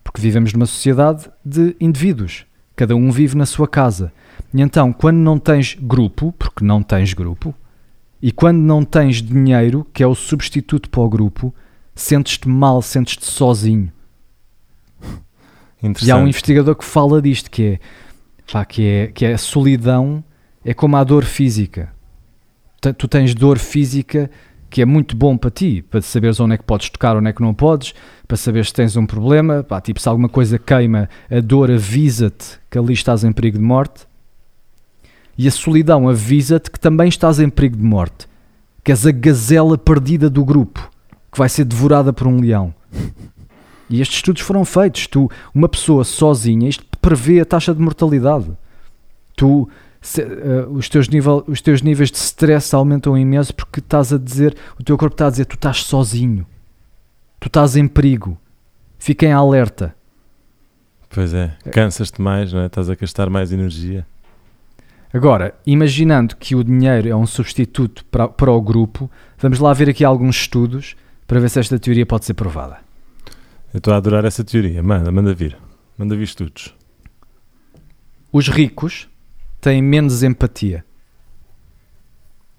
Porque vivemos numa sociedade de indivíduos. Cada um vive na sua casa. E então, quando não tens grupo, porque não tens grupo, E quando não tens dinheiro, que é o substituto para o grupo, sentes-te mal, sentes-te sozinho. E há um investigador que fala disto, que é, pá, que é, que é a solidão é como a dor física. Tu tens dor física que é muito bom para ti, para saberes onde é que podes tocar, onde é que não podes, para saber se tens um problema, pá, tipo se alguma coisa queima, a dor avisa-te que ali estás em perigo de morte. E a solidão avisa-te que também estás em perigo de morte, que és a gazela perdida do grupo, que vai ser devorada por um leão. E estes estudos foram feitos. Tu, uma pessoa sozinha, isto prevê a taxa de mortalidade. Tu, se, uh, os, teus nível, os teus níveis de stress aumentam imenso porque estás a dizer, o teu corpo está a dizer, tu estás sozinho, tu estás em perigo, fiquem alerta. Pois é, cansas-te mais, não é? estás a gastar mais energia. Agora, imaginando que o dinheiro é um substituto para, para o grupo, vamos lá ver aqui alguns estudos para ver se esta teoria pode ser provada. Eu estou a adorar essa teoria. Manda, manda vir. Manda vir estudos. Os ricos têm menos empatia.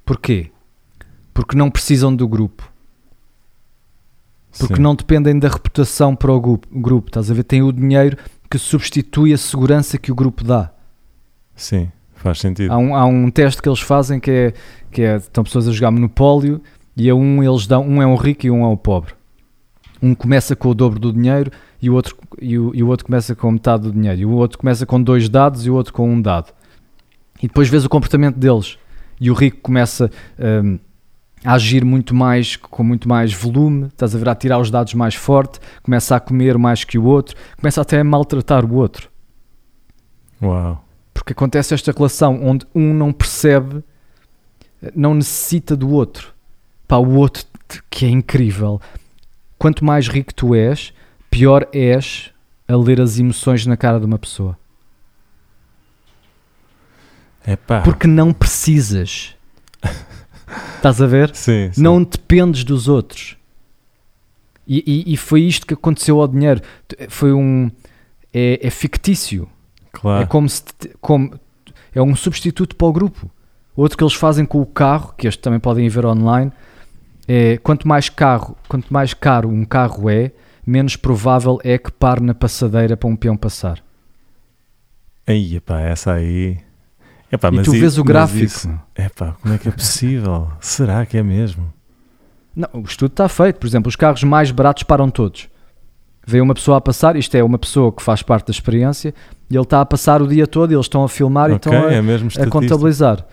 Porquê? Porque não precisam do grupo. Porque Sim. não dependem da reputação para o grupo, grupo. Estás a ver? Tem o dinheiro que substitui a segurança que o grupo dá. Sim, faz sentido. Há um, há um teste que eles fazem que é, que é estão pessoas a jogar monopólio e a um eles dão um é um rico e um é o pobre. Um começa com o dobro do dinheiro e o outro e o, e o outro começa com metade do dinheiro. E o outro começa com dois dados e o outro com um dado. E depois vês o comportamento deles. E o rico começa um, a agir muito mais, com muito mais volume, estás a ver a tirar os dados mais forte, começa a comer mais que o outro, começa até a maltratar o outro. Uau. Porque acontece esta relação onde um não percebe, não necessita do outro. Pá, o outro que é incrível. Quanto mais rico tu és, pior és a ler as emoções na cara de uma pessoa. Epá. Porque não precisas. Estás a ver? Sim, sim. Não dependes dos outros. E, e, e, foi isto que aconteceu ao dinheiro. Foi um. É, é fictício. Claro. É como se. Como, é um substituto para o grupo. Outro que eles fazem com o carro, que este também podem ver online, é quanto mais carro, quanto mais caro um carro é, menos provável é que pare na passadeira para um peão passar. Aí, pá, essa aí. Epá, e tu vês o gráfico. Isso, epá, como é que é possível? Será que é mesmo? Não, o estudo está feito. Por exemplo, os carros mais baratos param todos. Vê uma pessoa a passar, isto é uma pessoa que faz parte da experiência, e ele está a passar o dia todo, e eles estão a filmar okay, e estão a, é a contabilizar.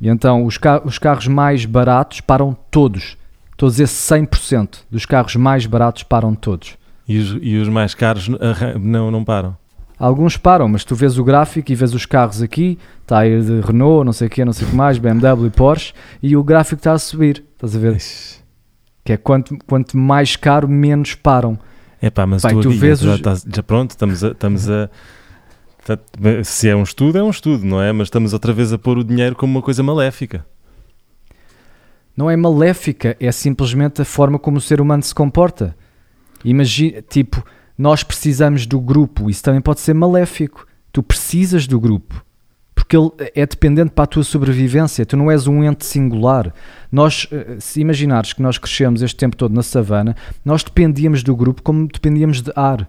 E então os, car os carros mais baratos param todos. Estou a dizer 100% dos carros mais baratos param todos. E os, e os mais caros não, não param? Alguns param, mas tu vês o gráfico e vês os carros aqui, está aí de Renault, não sei o que, não sei o que mais, BMW e Porsche, e o gráfico está a subir, estás a ver? Que é quanto, quanto mais caro, menos param. É pá, mas Pai, tu, tu vês já, estás, já pronto, estamos a, estamos a se é um estudo, é um estudo, não é? Mas estamos outra vez a pôr o dinheiro como uma coisa maléfica. Não é maléfica, é simplesmente a forma como o ser humano se comporta. Imagina, tipo, nós precisamos do grupo, isso também pode ser maléfico. Tu precisas do grupo, porque ele é dependente para a tua sobrevivência, tu não és um ente singular. Nós, eh, se imaginares que nós crescemos este tempo todo na savana, nós dependíamos do grupo como dependíamos de ar.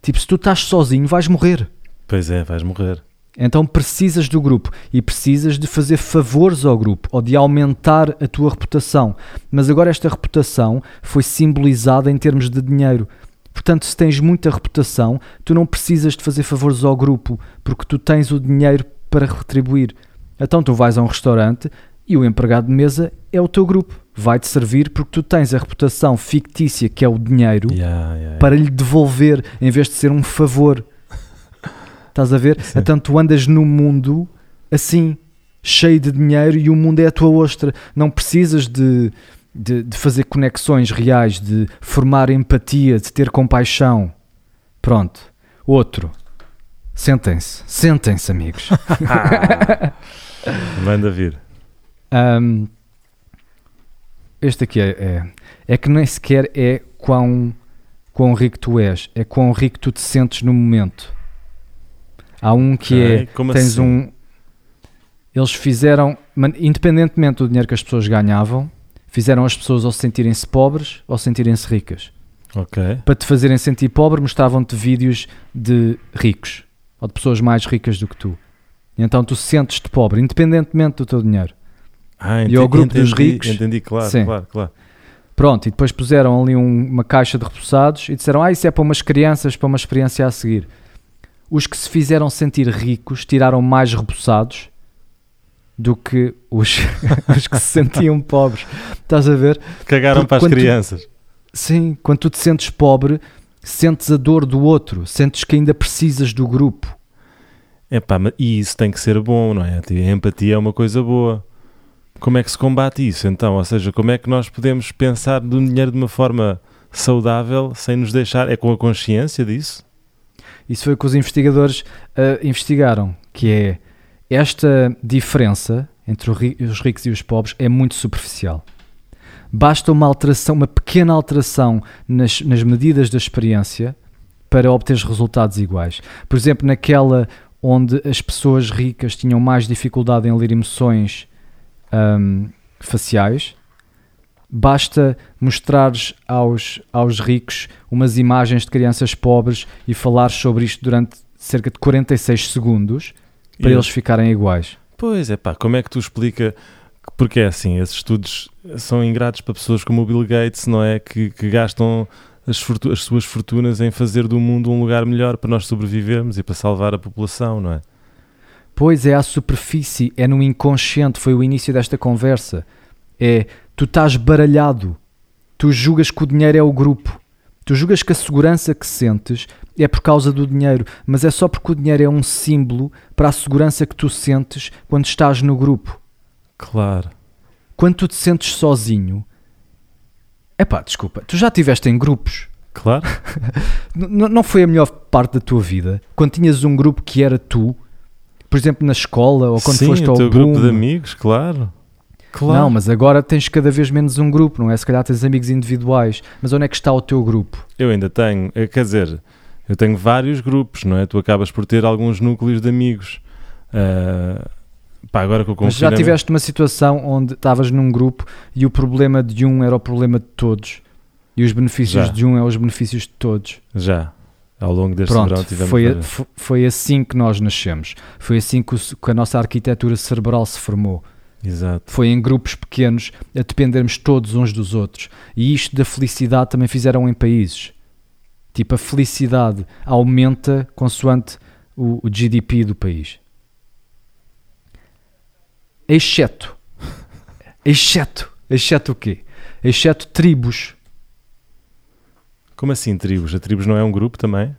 Tipo, se tu estás sozinho, vais morrer. Pois é, vais morrer. Então precisas do grupo e precisas de fazer favores ao grupo ou de aumentar a tua reputação. Mas agora esta reputação foi simbolizada em termos de dinheiro. Portanto, se tens muita reputação, tu não precisas de fazer favores ao grupo, porque tu tens o dinheiro para retribuir. Então tu vais a um restaurante e o empregado de mesa é o teu grupo. Vai-te servir porque tu tens a reputação fictícia que é o dinheiro yeah, yeah, para lhe devolver em vez de ser um favor. Estás a ver? Sim. Então tu andas no mundo assim, cheio de dinheiro e o mundo é a tua ostra. Não precisas de de, de fazer conexões reais, de formar empatia, de ter compaixão. Pronto. Outro. Sentem-se. Sentem-se, amigos. Manda vir. Um, este aqui é, é, é, que nem sequer é quão, quão rico tu és, é quão rico tu te sentes no momento. Há um que é, Como tens assim? um Eles fizeram, independentemente do dinheiro que as pessoas ganhavam, fizeram as pessoas ou sentirem-se pobres ou sentirem-se ricas. Ok. Para te fazerem sentir pobre, mostravam-te vídeos de ricos ou de pessoas mais ricas do que tu. E então tu sentes-te pobre, independentemente do teu dinheiro. Ah, E ao grupo dos entendi, ricos? Entendi, claro, Sim. claro, claro. Pronto, e depois puseram ali um- uma caixa de repousados e disseram: Ah, isso é para umas crianças, para uma experiência a seguir. Os que se fizeram sentir ricos tiraram mais repousados do que os, os que se sentiam pobres. Estás a ver? Cagaram Porque para as quando tu- crianças. Sim, quando tu te sentes pobre, sentes a dor do outro, sentes que ainda precisas do grupo. Epá, e isso tem que ser bom, não é? A empatia é uma coisa boa. Como é que se combate isso então? Ou seja, como é que nós podemos pensar do dinheiro de uma forma saudável sem nos deixar. É com a consciência disso? Isso foi o que os investigadores ah, investigaram, que é esta diferença entre os ricos e os pobres é muito superficial. Basta uma alteração, uma pequena alteração nas, nas medidas da experiência para obter resultados iguais. Por exemplo, naquela onde as pessoas ricas tinham mais dificuldade em ler emoções ahm, faciais, basta mostrares aos, aos ricos umas imagens de crianças pobres e falares sobre isto durante cerca de 46 segundos para E- eles ficarem iguais. Pois é, pá, como é que tu explica? Porque é assim, esses estudos são ingratos para pessoas como o Bill Gates, não é? Que, que gastam as, fortu- as suas fortunas em fazer do mundo um lugar melhor para nós sobrevivermos e para salvar a população, não é? Pois é, à superfície, é no inconsciente, foi o início desta conversa. É, tu estás baralhado, tu julgas que o dinheiro é o grupo, tu julgas que a segurança que sentes é por causa do dinheiro, mas é só porque o dinheiro é um símbolo para a segurança que tu sentes quando estás no grupo. Claro. Quando tu te sentes sozinho, epá, desculpa, tu já estiveste em grupos, Claro. Não foi a melhor parte da tua vida? Quando tinhas um grupo que era tu, por exemplo, na escola ou quando Sim, foste o ao teu boom. grupo de amigos, claro. Claro. Não, mas agora tens cada vez menos um grupo, não é? Se calhar tens amigos individuais, mas onde é que está o teu grupo? Eu ainda tenho, eh, quer dizer, eu tenho vários grupos, não é? Tu acabas por ter alguns núcleos de amigos. Ah, pá, agora com o Mas já tiveste uma situação onde estavas num grupo e o problema de um era o problema de todos e os benefícios Já. de um é os benefícios de todos. Já. Ao longo deste Pronto, verão tivemos. foi, foi assim que nós nascemos. Foi assim que, o que a nossa arquitetura cerebral se formou. Exato. Foi em grupos pequenos a dependermos todos uns dos outros. E isto da felicidade também fizeram em países. Tipo, a felicidade aumenta consoante o, o GDP do país. Exceto. Exceto. Exceto o quê? Exceto tribos. Como assim tribos? A tribos não é um grupo também?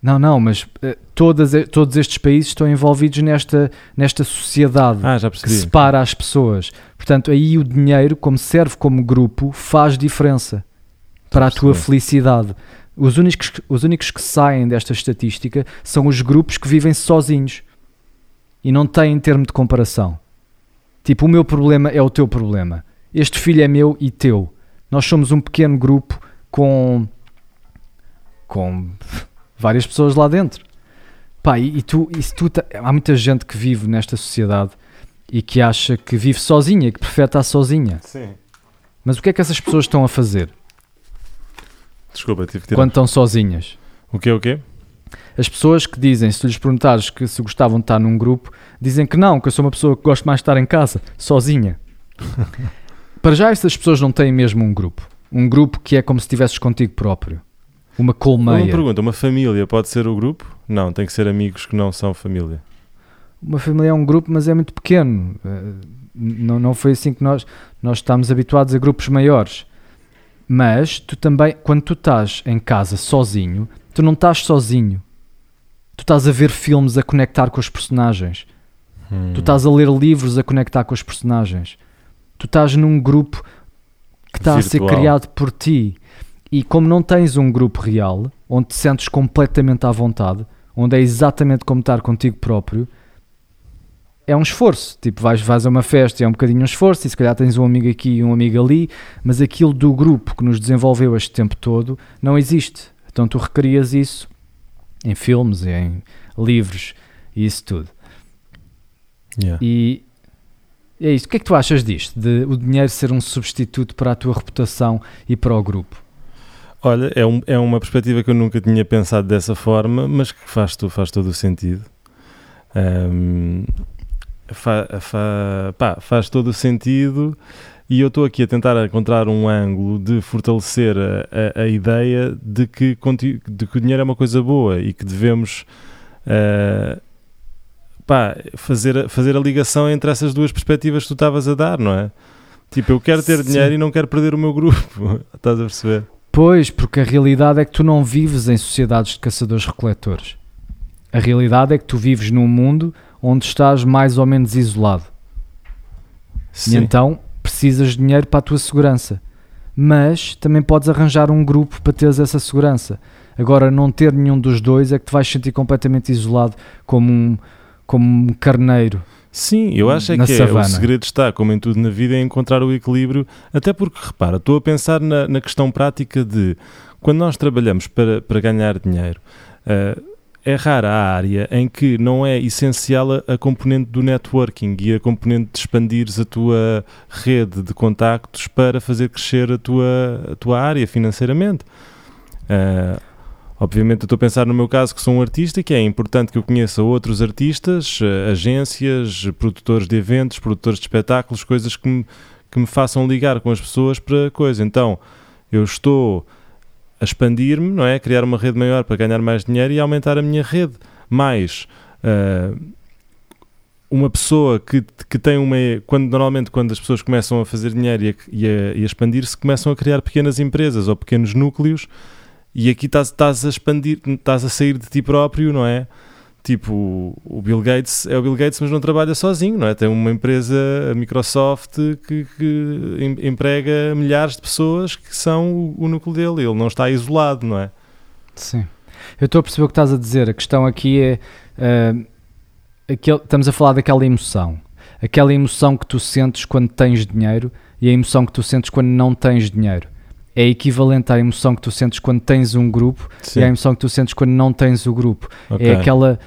Não, não, mas eh, todas, todos estes países estão envolvidos nesta, nesta sociedade. Ah, que separa as pessoas. Portanto, aí o dinheiro, como serve como grupo, faz diferença para a tua felicidade. Os únicos, os únicos que saem desta estatística são os grupos que vivem sozinhos e não têm termo de comparação. Tipo, o meu problema é o teu problema. Este filho é meu e teu. Nós somos um pequeno grupo com com várias pessoas lá dentro. Pá, e, e tu, e tu há muita gente que vive nesta sociedade e que acha que vive sozinha, que prefere estar sozinha. Sim. Mas o que é que essas pessoas estão a fazer Desculpa, tive que tirar. quando estão sozinhas? O quê, o quê? As pessoas que dizem, se tu lhes perguntares que se gostavam de estar num grupo, dizem que não, que eu sou uma pessoa que gosto mais de estar em casa, sozinha. Para já, essas pessoas não têm mesmo um grupo. Um grupo que é como se estivesses contigo próprio. Uma Uma colmeia. pergunta: uma família pode ser o grupo? Não, tem que ser amigos que não são família. Uma família é um grupo, mas é muito pequeno. Eh, Não, não foi assim que nós, nós estamos habituados a grupos maiores. Mas tu também, quando tu estás em casa sozinho, tu não estás sozinho. Tu estás a ver filmes a conectar com os personagens. Hum. Tu estás a ler livros a conectar com os personagens. Tu estás num grupo que está a ser Virtual. criado por ti. E como não tens um grupo real, onde te sentes completamente à vontade, onde é exatamente como estar contigo próprio, é um esforço. Tipo, vais, vais a uma festa e é um bocadinho um esforço, e se calhar tens um amigo aqui e um amigo ali, mas aquilo do grupo que nos desenvolveu este tempo todo não existe. Então tu requerias isso em filmes, em livros e isso tudo. Yeah. E é isso. O que é que tu achas disto? De o dinheiro ser um substituto para a tua reputação e para o grupo? Olha, é, um, é uma perspectiva que eu nunca tinha pensado dessa forma, mas que faz, faz todo o sentido. Ahm, fa- fa- pá, faz todo o sentido e eu estou aqui a tentar encontrar um ângulo de fortalecer a, a- a ideia de que, de que o dinheiro é uma coisa boa e que devemos ah, pá, fazer, a- fazer a ligação entre essas duas perspectivas que tu estavas a dar, não é? Tipo, eu quero ter Sim. dinheiro e não quero perder o meu grupo. Estás a perceber? Pois, porque a realidade é que tu não vives em sociedades de caçadores-recoletores. A realidade é que tu vives num mundo onde estás mais ou menos isolado. E então precisas de dinheiro para a tua segurança. Mas também podes arranjar um grupo para teres essa segurança. Agora, não ter nenhum dos dois é que te vais sentir completamente isolado como um, como um carneiro. Sim, eu acho é que é, o segredo está, como em tudo na vida, é encontrar o equilíbrio. Até porque, repara, estou a pensar na, na questão prática de quando nós trabalhamos para, para ganhar dinheiro, eh, é rara a área em que não é essencial a, a componente do networking e a componente de expandires a tua rede de contactos para fazer crescer a tua, a tua área financeiramente. Eh, Obviamente, eu estou a pensar no meu caso que sou um artista que é importante que eu conheça outros artistas, eh, agências, produtores de eventos, produtores de espetáculos, coisas que me, que me façam ligar com as pessoas para coisa. Então, eu estou a expandir-me, não é? Criar uma rede maior para ganhar mais dinheiro e aumentar a minha rede. Mais eh, uma pessoa que, que tem uma. Quando, normalmente, quando as pessoas começam a fazer dinheiro e a, a- e a expandir-se, começam a criar pequenas empresas ou pequenos núcleos e aqui estás, estás a expandir, estás a sair de ti próprio, não é? Tipo, o Bill Gates é o Bill Gates, mas não trabalha sozinho, não é? Tem uma empresa, a Microsoft, que, que em- emprega milhares de pessoas que são o, o núcleo dele. Ele não está isolado, não é? Sim. Eu estou a perceber o que estás a dizer. A questão aqui é. ah, aquele- estamos a falar daquela emoção. Aquela emoção que tu sentes quando tens dinheiro e a emoção que tu sentes quando não tens dinheiro. É equivalente à emoção que tu sentes quando tens um grupo Sim. e à emoção que tu sentes quando não tens o grupo. ok. É aquela.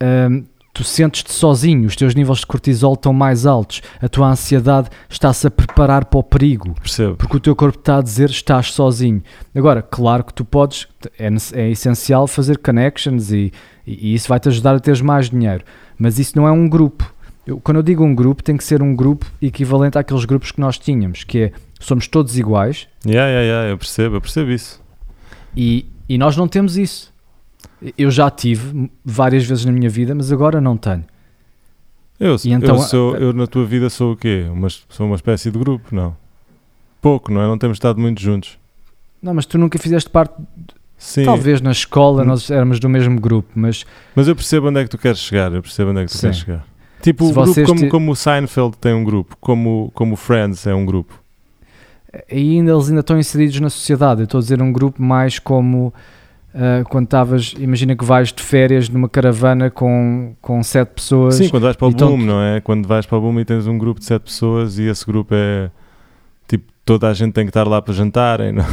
ahm, tu sentes-te sozinho, os teus níveis de cortisol estão mais altos, a tua ansiedade está-se a preparar para o perigo Percebo. porque o teu corpo está a dizer estás sozinho. Agora, claro que tu podes, é, é essencial fazer connections e, e isso vai-te ajudar a teres mais dinheiro, mas isso não é um grupo. Eu- quando eu digo um grupo, tem que ser um grupo equivalente àqueles grupos que nós tínhamos, que é somos todos iguais Yeah, yeah, yeah, eu percebo, eu percebo isso. e, e nós não temos isso. Eu já tive várias vezes na minha vida, mas agora não tenho. Eu, então, eu, sou, eu na tua vida sou o quê? Uma, sou uma espécie de grupo, não? Pouco, não é? Não temos estado muito juntos. Não, mas tu nunca fizeste parte, Sim, talvez na escola Hum. nós éramos do mesmo grupo, mas mas eu percebo onde é que tu queres chegar. Eu percebo onde é que tu Sim. queres chegar. Tipo, Se o grupo como, ti- como o Seinfeld tem um grupo, como, como o Friends é um grupo. ainda eles ainda estão inseridos na sociedade. Eu estou a dizer um grupo mais como ah, quando estavas, imagina que vais de férias numa caravana com, com sete pessoas. Sim, quando vais para o Boom, não é? Quando vais para o Boom e tens um grupo de sete pessoas e esse grupo é tipo, toda a gente tem que estar lá para jantarem, não?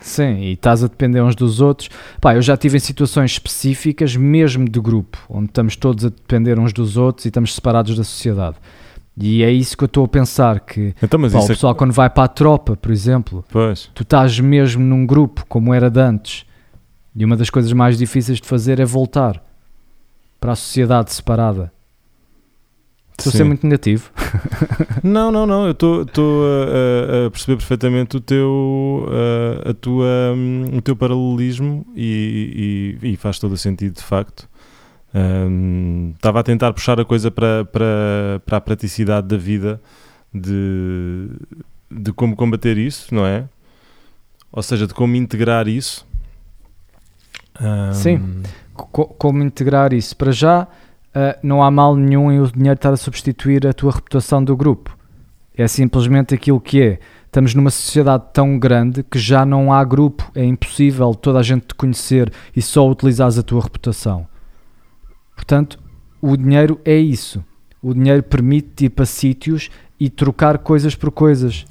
Sim, e estás a depender uns dos outros. Pá, eu já tive em situações específicas, mesmo de grupo, onde estamos todos a depender uns dos outros e estamos separados da sociedade. E é isso que eu estou a pensar, que Então, pá, o é pessoal quando vai para a tropa, por exemplo, Pois, tu estás mesmo num grupo como era de antes. E uma das coisas mais difíceis de fazer é voltar para a sociedade separada. Estou a ser muito negativo. Não, não, não. Eu estou a, a- perceber perfeitamente o teu, a, a tua, hum, o teu paralelismo e, e- e faz todo o sentido, de facto. Hum, Estava a tentar puxar a coisa para, para, para a praticidade da vida de, de como combater isso, não é? Ou seja, de como integrar isso. Hum, Sim. Co- como integrar isso? Para já, ah, não há mal nenhum em o dinheiro estar a substituir a tua reputação do grupo. É simplesmente aquilo que é. Estamos numa sociedade tão grande que já não há grupo. É impossível toda a gente te conhecer e só utilizares a tua reputação. Portanto, o dinheiro é isso. O dinheiro permite-te ir para sítios e trocar coisas por coisas.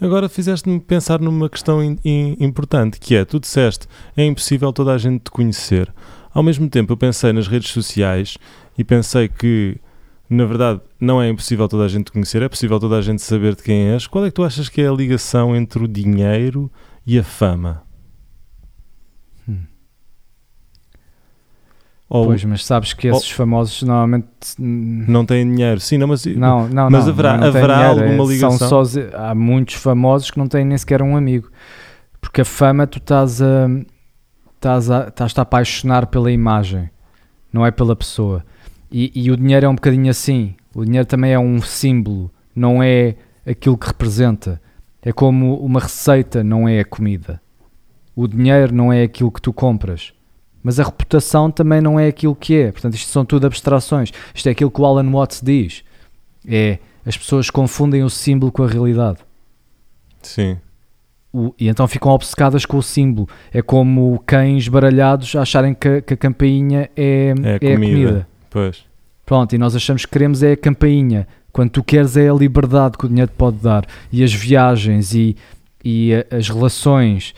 Agora fizeste-me pensar numa questão importante, que é, tu disseste, é impossível toda a gente te conhecer. Ao mesmo tempo, eu pensei nas redes sociais e pensei que na verdade, não é impossível toda a gente te conhecer, é possível toda a gente saber de quem és. Qual é que tu achas que é a ligação entre o dinheiro e a fama? Hum. Ou Pois, mas sabes que esses famosos normalmente. não têm dinheiro? Sim, não, mas, Não, não, Mas não, haverá- não haverá dinheiro, alguma é- são ligação? só há muitos famosos que não têm nem sequer um amigo. Porque a fama tu estás a estás a estás a apaixonar pela imagem, não é pela pessoa. E, e o dinheiro é um bocadinho assim. O dinheiro também é um símbolo, não é aquilo que representa. É como uma receita, não é a comida. O dinheiro não é aquilo que tu compras. Mas a reputação também não é aquilo que é. Portanto, isto são tudo abstrações. Isto é aquilo que o Alan Watts diz. É, as pessoas confundem o símbolo com a realidade. Sim. O- e então ficam obcecadas com o símbolo. É como cães baralhados acharem que, a- que a campainha é, É a é a comida. Pois. Pronto, e nós achamos que queremos é a campainha. Quando tu queres é a liberdade que o dinheiro te pode dar. E as viagens e, e a- as relações.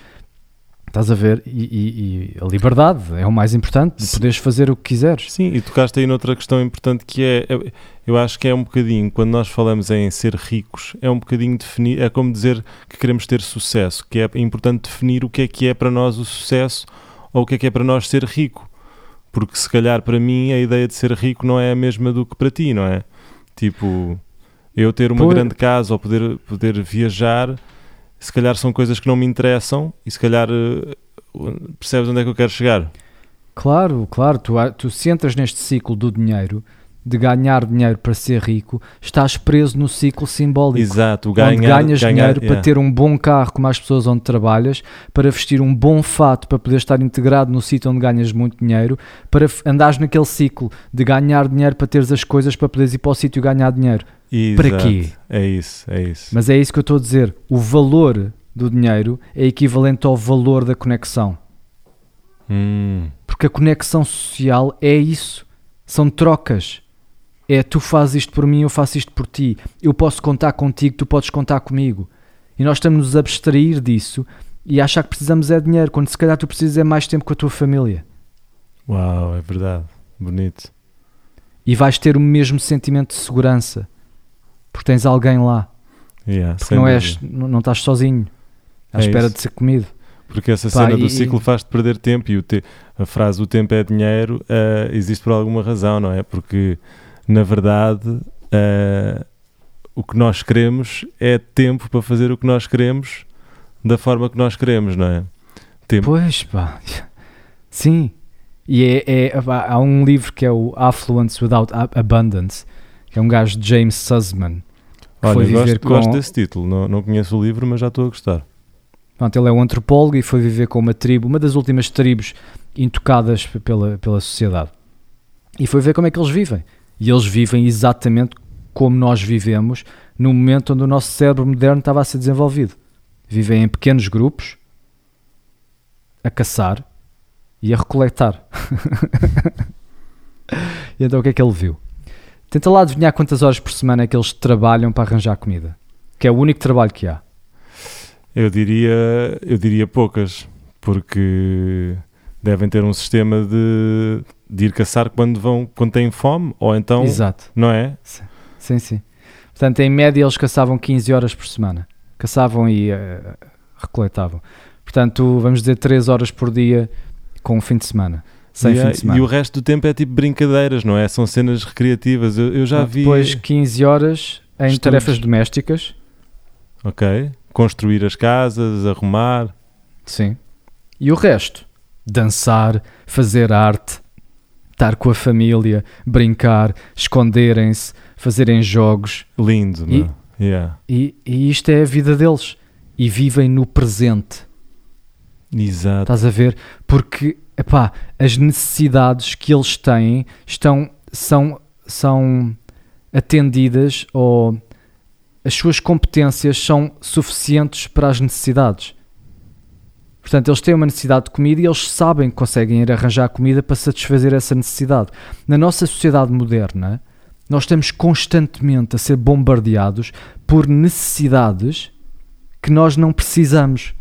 Estás a ver? E, e- e a liberdade é o mais importante. De poderes fazer o que quiseres. Sim, e tocaste aí noutra questão importante que é, eu- eu acho que é um bocadinho, quando nós falamos em ser ricos, é um bocadinho definir, é como dizer que queremos ter sucesso, que é importante definir o que é que é para nós o sucesso ou o que é que é para nós ser rico. Porque se calhar para mim a ideia de ser rico não é a mesma do que para ti, não é? Tipo, eu ter uma Pois. grande casa ou poder, poder viajar, se calhar são coisas que não me interessam e se calhar eh, percebes onde é que eu quero chegar. Claro, claro. Tu, tu se entras neste ciclo do dinheiro, de ganhar dinheiro para ser rico, estás preso no ciclo simbólico. Exato, o onde ganhar, ganhas ganhar- dinheiro para yeah. ter um bom carro como as pessoas onde trabalhas, para vestir um bom fato, para poder estar integrado no sítio onde ganhas muito dinheiro, para andares naquele ciclo de ganhar dinheiro para teres as coisas para poderes ir para o sítio ganhar dinheiro. Para Exato. quê? É isso, é isso. Mas é isso que eu estou a dizer. O valor do dinheiro é equivalente ao valor da conexão. Hum, Porque a conexão social é isso. São trocas. É tu fazes isto por mim, eu faço isto por ti. Eu posso contar contigo, tu podes contar comigo. E nós estamos a abstrair disso e achar que precisamos é dinheiro, quando se calhar tu precisas é mais tempo com a tua família. uau, é verdade. Bonito. E vais ter o mesmo sentimento de segurança. Porque tens alguém lá. Yeah, Porque não, és, não, não estás sozinho. À É espera isso. de ser comido. Porque essa Pá, cena do e- ciclo faz-te perder tempo e o te- a frase o tempo é dinheiro eh, existe por alguma razão, não é? Porque, na verdade, eh, o que nós queremos é tempo para fazer o que nós queremos da forma que nós queremos, não é? Tempo. Pois, pá. Sim. E é, é- há um livro que é o Affluence Without Ab- Abundance, que é um gajo de James Sussman. Olha, foi eu gosto, viver com- gosto desse título. Não, não conheço o livro, mas já estou a gostar. Pronto, ele é um antropólogo e foi viver com uma tribo, uma das últimas tribos intocadas pela, pela sociedade. E foi ver como é que eles vivem. E eles vivem exatamente como nós vivemos no momento onde o nosso cérebro moderno estava a ser desenvolvido. Vivem em pequenos grupos, a caçar e a recoletar. e então o que é que ele viu? Tenta lá adivinhar quantas horas por semana é que eles trabalham para arranjar comida. Que é o único trabalho que há. Eu diria, eu diria poucas, porque devem ter um sistema de, de ir caçar quando vão, quando têm fome, ou então, Exato. não é? Sim, sim. Portanto, em média eles caçavam 15 horas por semana. Caçavam e eh, recoletavam. Portanto, vamos dizer 3 horas por dia com um fim de semana. Sem e, fim de semana. e o resto do tempo é tipo brincadeiras, não é? São cenas recreativas. Eu, eu já Portanto, vi. Depois 15 horas em estudos. tarefas domésticas. Ok. Construir as casas, arrumar. Sim. E o resto? Dançar, fazer arte, estar com a família, brincar, esconderem-se, fazerem jogos. Lindo, E- não? Yeah. E, e isto é a vida deles. E vivem no presente. Exato. Estás a ver? Porque epá, as necessidades que eles têm estão, são, são atendidas ou as suas competências são suficientes para as necessidades. Portanto, eles têm uma necessidade de comida e eles sabem que conseguem ir arranjar comida para satisfazer essa necessidade. Na nossa sociedade moderna, nós estamos constantemente a ser bombardeados por necessidades que nós não precisamos.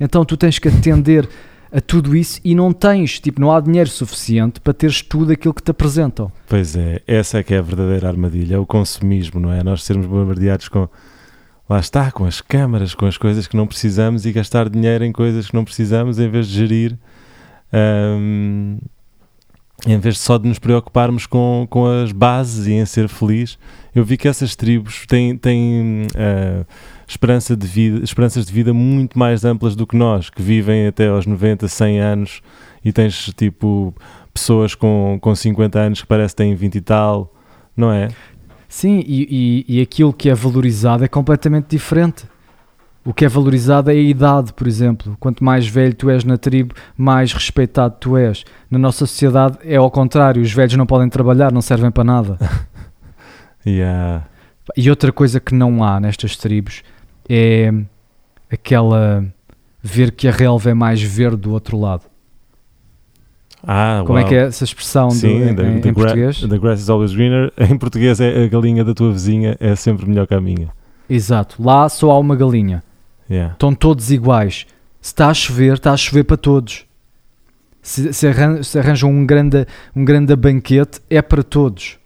Então tu tens que atender a tudo isso e não tens, tipo, não há dinheiro suficiente para teres tudo aquilo que te apresentam. Pois é, essa é que é a verdadeira armadilha, é o consumismo, não é? Nós sermos bombardeados com, lá está, com as câmaras, com as coisas que não precisamos e gastar dinheiro em coisas que não precisamos em vez de gerir, hum, em vez de só de nos preocuparmos com, com as bases e em ser feliz. Eu vi que essas tribos têm, têm uh, esperança de vida, esperanças de vida muito mais amplas do que nós, que vivem até aos 90, 100 anos e tens tipo pessoas com, com 50 anos que parece que têm 20 e tal, não é? Sim, e, e, e aquilo que é valorizado é completamente diferente. O que é valorizado é a idade, por exemplo. Quanto mais velho tu és na tribo, mais respeitado tu és. Na nossa sociedade é ao contrário, os velhos não podem trabalhar, não servem para nada. Yeah. E outra coisa que não há nestas tribos é aquela ver que a relva é mais verde do outro lado. Ah, Como é que é essa expressão do- Sim, em, the, em- the em português? the grass is always greener. Em português é a galinha da tua vizinha é sempre melhor que a minha. Exato. Lá só há uma galinha. Yeah. Estão todos iguais. Se está a chover, está a chover para todos. Se, se, arran- se arranjam um grande, um grande banquete, é para todos.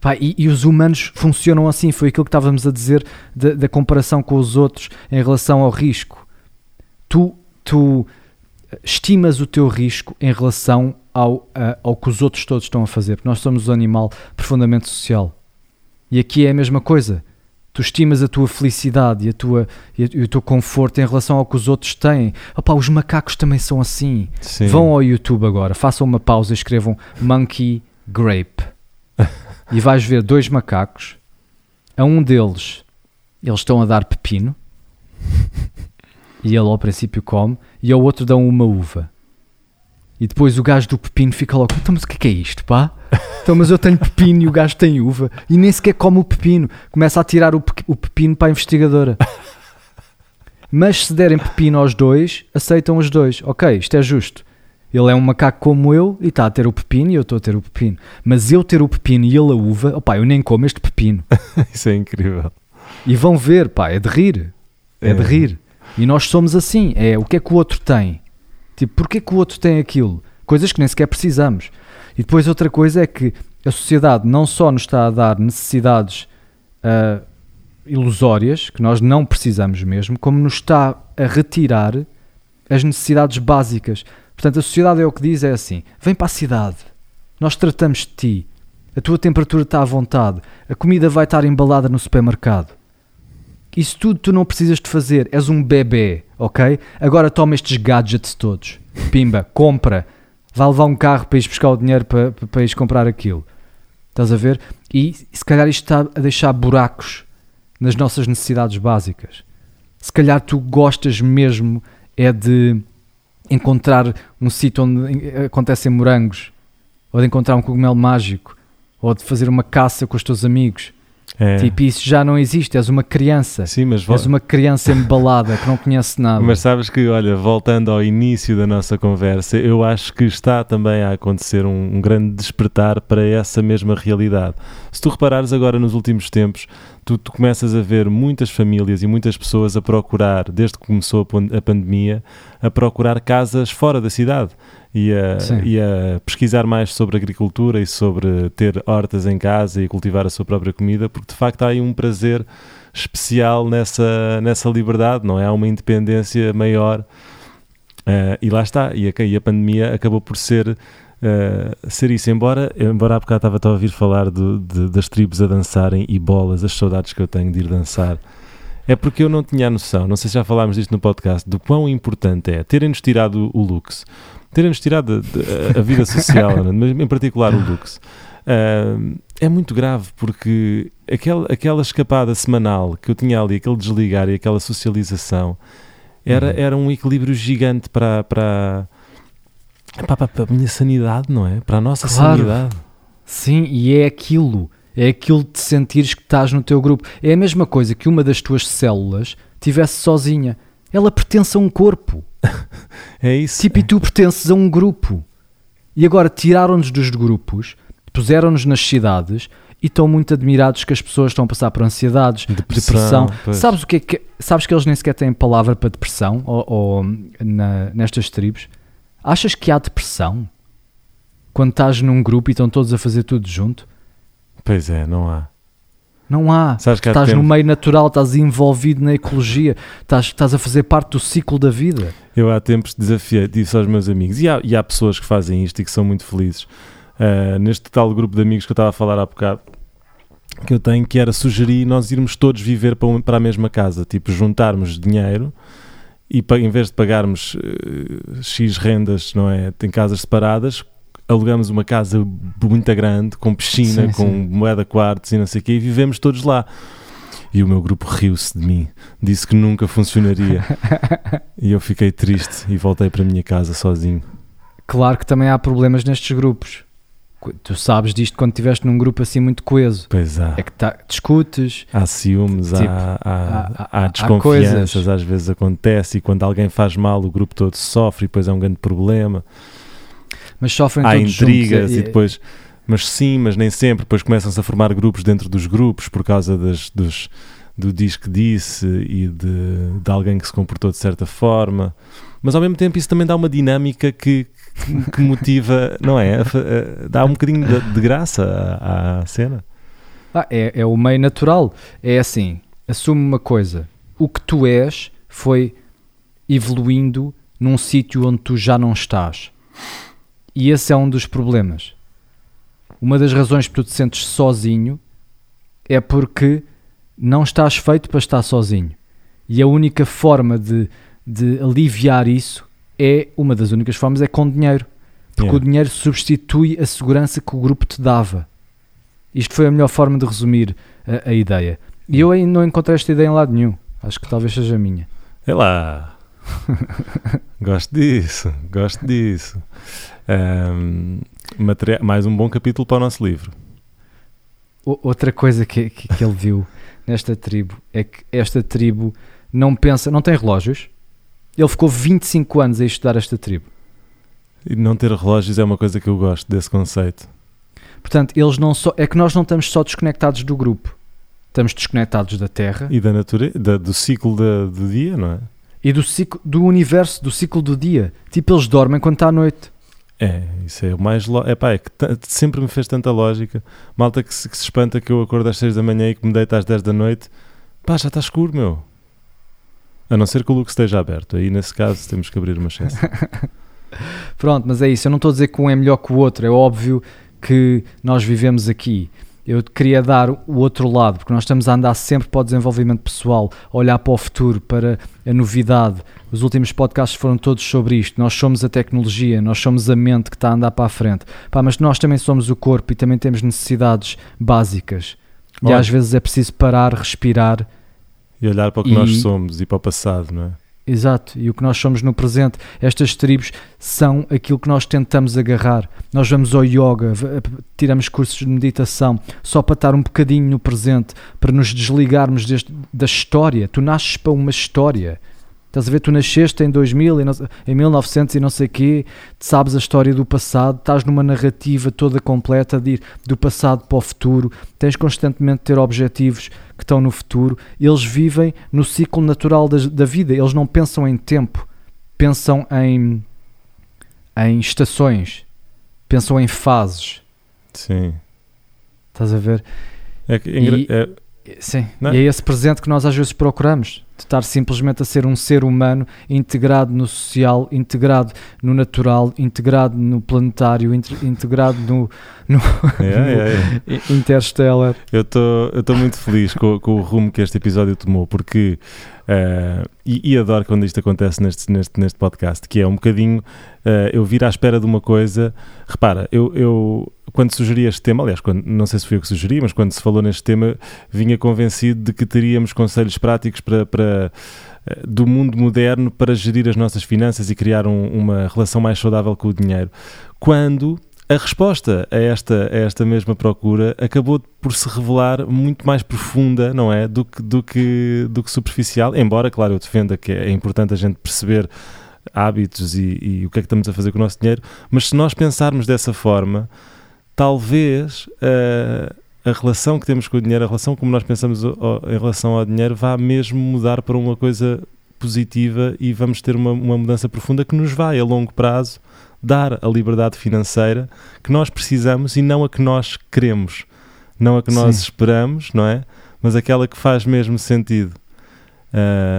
Pá, e, e os humanos funcionam assim. Foi aquilo que estávamos a dizer da, da comparação com os outros em relação ao risco. Tu, tu estimas o teu risco em relação ao, a- ao que os outros todos estão a fazer. Porque nós somos um animal profundamente social. E aqui é a mesma coisa. Tu estimas a tua felicidade e, a tua, e, a- e o teu conforto em relação ao que os outros têm. Opa, os macacos também são assim. Sim. Vão ao YouTube agora, façam uma pausa e escrevam Monkey Grape. e vais ver dois macacos. A um deles, eles estão a dar pepino. e ele ao princípio come. E ao outro dão uma uva. E depois o gajo do pepino fica logo: Então, mas o que é, que é isto, pá? Então, mas eu tenho pepino e o gajo tem uva. E nem sequer come o pepino. Começa a tirar o, pe- o pepino para a investigadora. Mas se derem pepino aos dois, aceitam os dois. Ok, isto é justo. Ele é um macaco como eu e está a ter o pepino e eu estou a ter o pepino. Mas eu ter o pepino e ele a uva, opá, eu nem como este pepino. Isso é incrível. E vão ver, pá, é de rir. É, de É. rir. E nós somos assim. É o que é que o outro tem? Tipo, porquê que o outro tem aquilo? Coisas que nem sequer precisamos. E depois outra coisa é que a sociedade não só nos está a dar necessidades ah, ilusórias, que nós não precisamos mesmo, como nos está a retirar as necessidades básicas. Portanto, a sociedade é o que diz, é assim, vem para a cidade, nós tratamos de ti, a tua temperatura está à vontade, a comida vai estar embalada no supermercado. Isso tudo tu não precisas de fazer, és um bebê, ok? Agora toma estes gadgets todos, pimba, compra, vai levar um carro para ires buscar o dinheiro para, para, ires comprar aquilo. Estás a ver? E se calhar isto está a deixar buracos nas nossas necessidades básicas. Se calhar tu gostas mesmo é de encontrar um sítio onde acontecem morangos, ou de encontrar um cogumelo mágico, ou de fazer uma caça com os teus amigos. É. Tipo, isso já não existe, és uma criança. Sim, mas, És uma criança embalada que não conhece nada. mas sabes que, olha, voltando ao início da nossa conversa, eu acho que está também a acontecer um, um grande despertar para essa mesma realidade. Se tu reparares agora nos últimos tempos, tu, tu começas a ver muitas famílias e muitas pessoas a procurar, desde que começou a, a pandemia, a procurar casas fora da cidade e a, e a pesquisar mais sobre agricultura e sobre ter hortas em casa e cultivar a sua própria comida, porque de facto há aí um prazer especial nessa, nessa liberdade, não é? Há uma independência maior. Eh, e lá está, e a, e a pandemia acabou por ser, eh, ser isso. Embora, embora há bocado estava a ouvir falar do- de- das tribos a dançarem e bolas, as saudades que eu tenho de ir dançar, é porque eu não tinha a noção, não sei se já falámos disto no podcast, do quão importante é terem-nos tirado o lux, terem-nos tirado a, a- a vida social, mas em particular o lux. Ah, é muito grave porque aquela, aquela escapada semanal que eu tinha ali, aquele desligar e aquela socialização, era, Uhum. era um equilíbrio gigante para, para, para, para a minha sanidade, não é? Para a nossa Claro. sanidade. Sim, e é aquilo. É aquilo de sentires que estás no teu grupo. É a mesma coisa que uma das tuas células tivesse sozinha. Ela pertence a um corpo. É isso. Tipo, e tu pertences a um grupo. E agora tiraram-nos dos grupos, puseram-nos nas cidades e estão muito admirados que as pessoas estão a passar por ansiedades, depressão. Depressão. Sabes o que é que sabes que eles nem sequer têm palavra para depressão ou, ou na- nestas tribos? Achas que há depressão quando estás num grupo e estão todos a fazer tudo junto? Pois é, não há. Não há. Sabes que há Estás no meio natural, estás envolvido na ecologia, estás, estás a fazer parte do ciclo da vida. Eu há tempos desafiei, disse aos meus amigos, e há, e há pessoas que fazem isto e que são muito felizes. Ah, neste tal grupo de amigos que eu estava a falar há bocado, que eu tenho, que era sugerir nós irmos todos viver para, um- para a mesma casa, tipo juntarmos dinheiro e em vez de pagarmos eh, X rendas, não é? Tem casas separadas, alugamos uma casa muito grande, com piscina, Sim, com sim. moeda quartos e não sei o quê, e vivemos todos lá. E o meu grupo riu-se de mim, disse que nunca funcionaria. e eu fiquei triste e voltei para a minha casa sozinho. Claro que também há problemas nestes grupos. Tu sabes disto quando estiveste num grupo assim muito coeso. Pois há. É que tá, discutes, Há ciúmes, Tipo, há, há, há- há desconfianças, às vezes acontece, e quando alguém faz mal, o grupo todo sofre, e depois é um grande problema. Mas sofrem há intrigas, juntos. É- e depois, mas sim, mas nem sempre. Depois começam-se a formar grupos dentro dos grupos por causa das, dos, do diz que disse e de, de alguém que se comportou de certa forma. Mas ao mesmo tempo, isso também dá uma dinâmica que, que, que motiva, não é? Dá um bocadinho de, de graça à, à cena. Ah, é, é o meio natural. É assim, assume uma coisa. O que tu és foi evoluindo num sítio onde tu já não estás. E esse é um dos problemas. Uma das razões que tu te sentes sozinho é porque não estás feito para estar sozinho. E a única forma de, de aliviar isso é, uma das únicas formas, é com dinheiro. Porque Yeah. o dinheiro substitui a segurança que o grupo te dava. Isto foi a melhor forma de resumir a, a ideia. E eu ainda não encontrei esta ideia em lado nenhum. Acho que talvez seja a minha. É lá. gosto disso, gosto disso. Materia- mais um bom capítulo para o nosso livro. Outra coisa que, que, que ele viu nesta tribo é que esta tribo não pensa, não tem relógios. Ele ficou 25 anos a estudar esta tribo. E não ter relógios é uma coisa que eu gosto desse conceito. Portanto, eles não só é que nós não estamos só desconectados do grupo. Estamos desconectados da Terra E da natureza, da- do ciclo da- do dia, não é? e do ciclo do universo, do ciclo do dia. Tipo, eles dormem quando está à noite. É, isso é o mais. Lo... É pá, é que sempre me fez tanta lógica. Malta que se, que se espanta que eu acordo às 6 da manhã e que me deito às 10 da noite. Pá, já está escuro, meu. A não ser que o look esteja aberto. Aí, nesse caso, temos que abrir uma chance. Pronto, mas é isso. Eu não estou a dizer que um é melhor que o outro. É óbvio que nós vivemos aqui. Eu queria dar o outro lado, porque nós estamos a andar sempre para o desenvolvimento pessoal, olhar para o futuro, para a novidade. Os últimos podcasts foram todos sobre isto. Nós somos a tecnologia, nós somos a mente que está a andar para a frente. Pá, mas nós também somos o corpo e também temos necessidades básicas. E Olha. às vezes é preciso parar, respirar E olhar para o que E- nós somos e para o passado, não é? Exato, e o que nós somos no presente, estas tribos são aquilo que nós tentamos agarrar. Nós vamos ao yoga, v- tiramos cursos de meditação, só para estar um bocadinho no presente, para nos desligarmos deste- da história. Tu nasces para uma história. Estás a ver, tu nasceste em 2000, e não- em 1900 e não sei quê, sabes a história do passado, estás numa narrativa toda completa de ir do passado para o futuro, tens constantemente de ter objetivos que estão no futuro, eles vivem no ciclo natural das- da, vida, eles não pensam em tempo, pensam em, em estações, pensam em fases, Sim. estás a ver? É que, E- é- Sim, é? e é esse presente que nós às vezes procuramos, de estar simplesmente a ser um ser humano integrado no social, integrado no natural, integrado no planetário, inte- integrado no, no é, é, é. interstellar. Eu estou muito feliz com, com o rumo que este episódio tomou, porque. eh, e, e adoro quando isto acontece neste, neste, neste podcast, que é um bocadinho eh, eu vir à espera de uma coisa. Repara, eu, eu quando sugeri este tema, aliás, quando, não sei se fui eu que sugeri, mas quando se falou neste tema, vinha convencido de que teríamos conselhos práticos para, para, eh, do mundo moderno para gerir as nossas finanças e criar um- uma relação mais saudável com o dinheiro. Quando a resposta a esta, a esta mesma procura acabou por se revelar muito mais profunda, não é? Do que, do que, do que superficial. Embora, claro, eu defenda que é importante a gente perceber hábitos e, e o que é que estamos a fazer com o nosso dinheiro, mas se nós pensarmos dessa forma, talvez ah, a relação que temos com o dinheiro, a relação como nós pensamos o- o- em relação ao dinheiro, vá mesmo mudar para uma coisa positiva e vamos ter uma, uma mudança profunda que nos vai, a longo prazo, dar a liberdade financeira que nós precisamos e não a que nós queremos, não a que nós Sim. esperamos, não é? Mas aquela que faz mesmo sentido.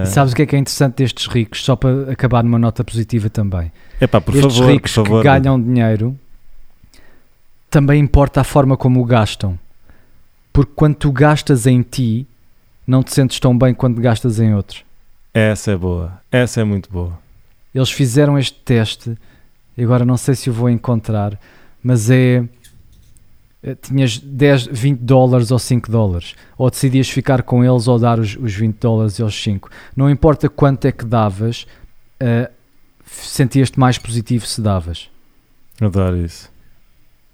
E sabes o que é que é interessante destes ricos? Só para acabar numa nota positiva também. epá, por estes favor, ricos por favor. que ganham dinheiro também importa a forma como o gastam. Porque quando tu gastas em ti, não te sentes tão bem quando gastas em outros. Essa é boa, essa é muito boa. Eles fizeram este teste, e agora não sei se o vou encontrar, mas é. eh, Tinhas 10, 20 dólares ou 5 dólares, ou decidias ficar com eles ou dar os, os 20 dólares e os 5. Não importa quanto é que davas, eh, sentias-te mais positivo se davas. Adoro isso.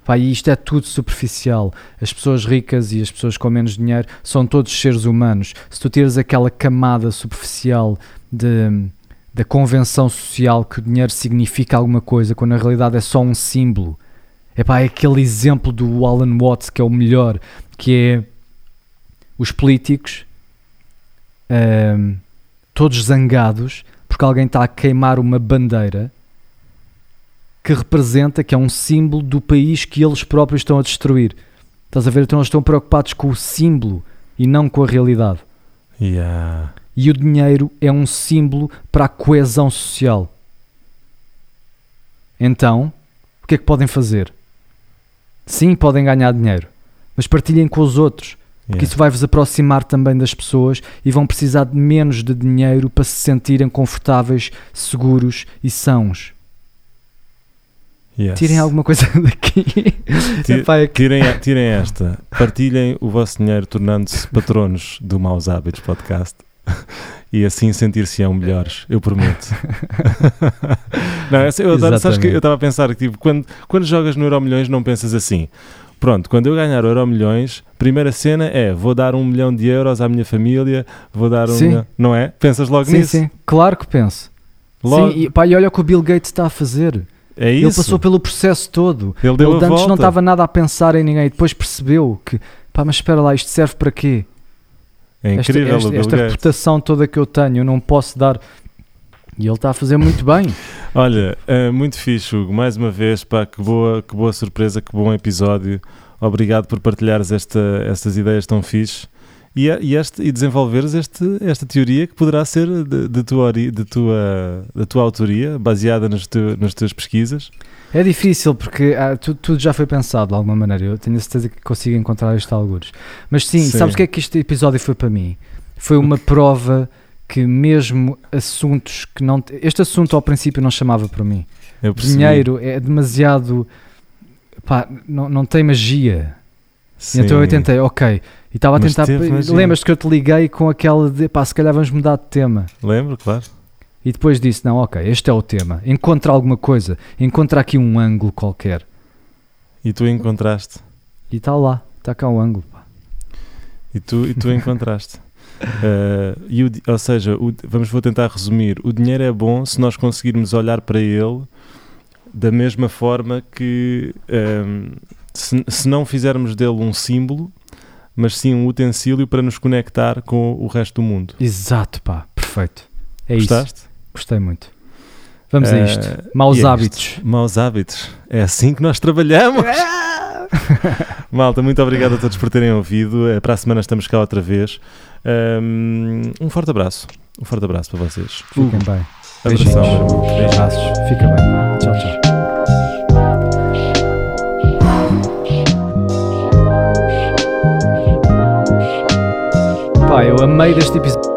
Pá, e isto é tudo superficial. As pessoas ricas e as pessoas com menos dinheiro são todos seres humanos. Se tu tiras aquela camada superficial de, da convenção social que o dinheiro significa alguma coisa, quando na realidade é só um símbolo. É pá, é aquele exemplo do Alan Watts que é o melhor, que é os políticos ahm, todos zangados porque alguém está a queimar uma bandeira que representa, que é um símbolo do país que eles próprios estão a destruir. Estás a ver? Então eles estão preocupados com o símbolo e não com a realidade. Yeah. E o dinheiro é um símbolo para a coesão social. Então, o que é que podem fazer? Sim, podem ganhar dinheiro, mas partilhem com os outros, porque Yeah. isso vai vos aproximar também das pessoas e vão precisar de menos de dinheiro para se sentirem confortáveis, seguros e sãos. Yes. Tirem alguma coisa daqui. Ti- Epá, é que- Tirem, tirem esta, partilhem o vosso dinheiro tornando-se patronos do Maus Hábitos Podcast e assim sentir-se-ão melhores, eu prometo. não, eu, adoro- sabes que eu estava a pensar que tipo, quando, quando jogas no Euro Milhões não pensas assim. Pronto, quando eu ganhar o Euro Milhões, primeira cena é vou dar um milhão de euros à minha família, vou dar um Sim. milhão, não é? Pensas logo sim, nisso. sim, claro que penso. Logo, Sim, e, pá, e olha o que o Bill Gates está a fazer. É isso. Ele passou pelo processo todo. Ele deu Ele antes não estava nada a pensar em ninguém. Depois percebeu que, pá, mas espera lá, isto serve para quê? É Esta- incrível esta, esta Gates. reputação toda que eu tenho, eu não posso dar. E ele está a fazer muito bem. Olha, eh, muito fixe, Hugo. Mais uma vez, pá, que boa, que boa surpresa, que bom episódio. Obrigado por partilhares esta, estas ideias tão fixe e, a- e, este, e desenvolveres este, esta teoria que poderá ser de, de tua, de tua, da tua autoria, baseada nas, teu, nas tuas pesquisas. É difícil porque ah, tu- tudo já foi pensado de alguma maneira. Eu tenho a certeza que consigo encontrar estes algures. Mas sim, Sim. sabes o que é que este episódio foi para mim? Foi uma prova que mesmo assuntos que não. Este assunto ao princípio não chamava para mim. Dinheiro é demasiado. Pá, não, não tem magia. Sim. então eu tentei, ok. E estava a Mas tentar. Lembras-te que eu te liguei com aquela de pá, se calhar vamos mudar de tema. Lembro, claro. E depois disse: não, ok, este é o tema. Encontra alguma coisa. Encontra aqui um ângulo qualquer. E tu encontraste. E está lá. Está cá o ângulo. Pá. E tu, e tu encontraste. Eh, e o ou seja, o- vamos vou tentar resumir. O dinheiro é bom se nós conseguirmos olhar para ele da mesma forma que ehm, se, se não fizermos dele um símbolo, mas sim um utensílio para nos conectar com o resto do mundo. Exato, pá. Perfeito. É isso. Gostaste? Gostei muito. Vamos a Eh, isto. Maus e é hábitos. isto. Maus hábitos. É assim que nós trabalhamos. Malta, muito obrigado a todos por terem ouvido. Eh, Para a semana estamos cá outra vez. Ehm, Um forte abraço. Um forte abraço para vocês. Fiquem bem. Abração, Beijinhos. Beijinhos. Fica bem. Tchau, tchau. Pá, eu amei deste episódio.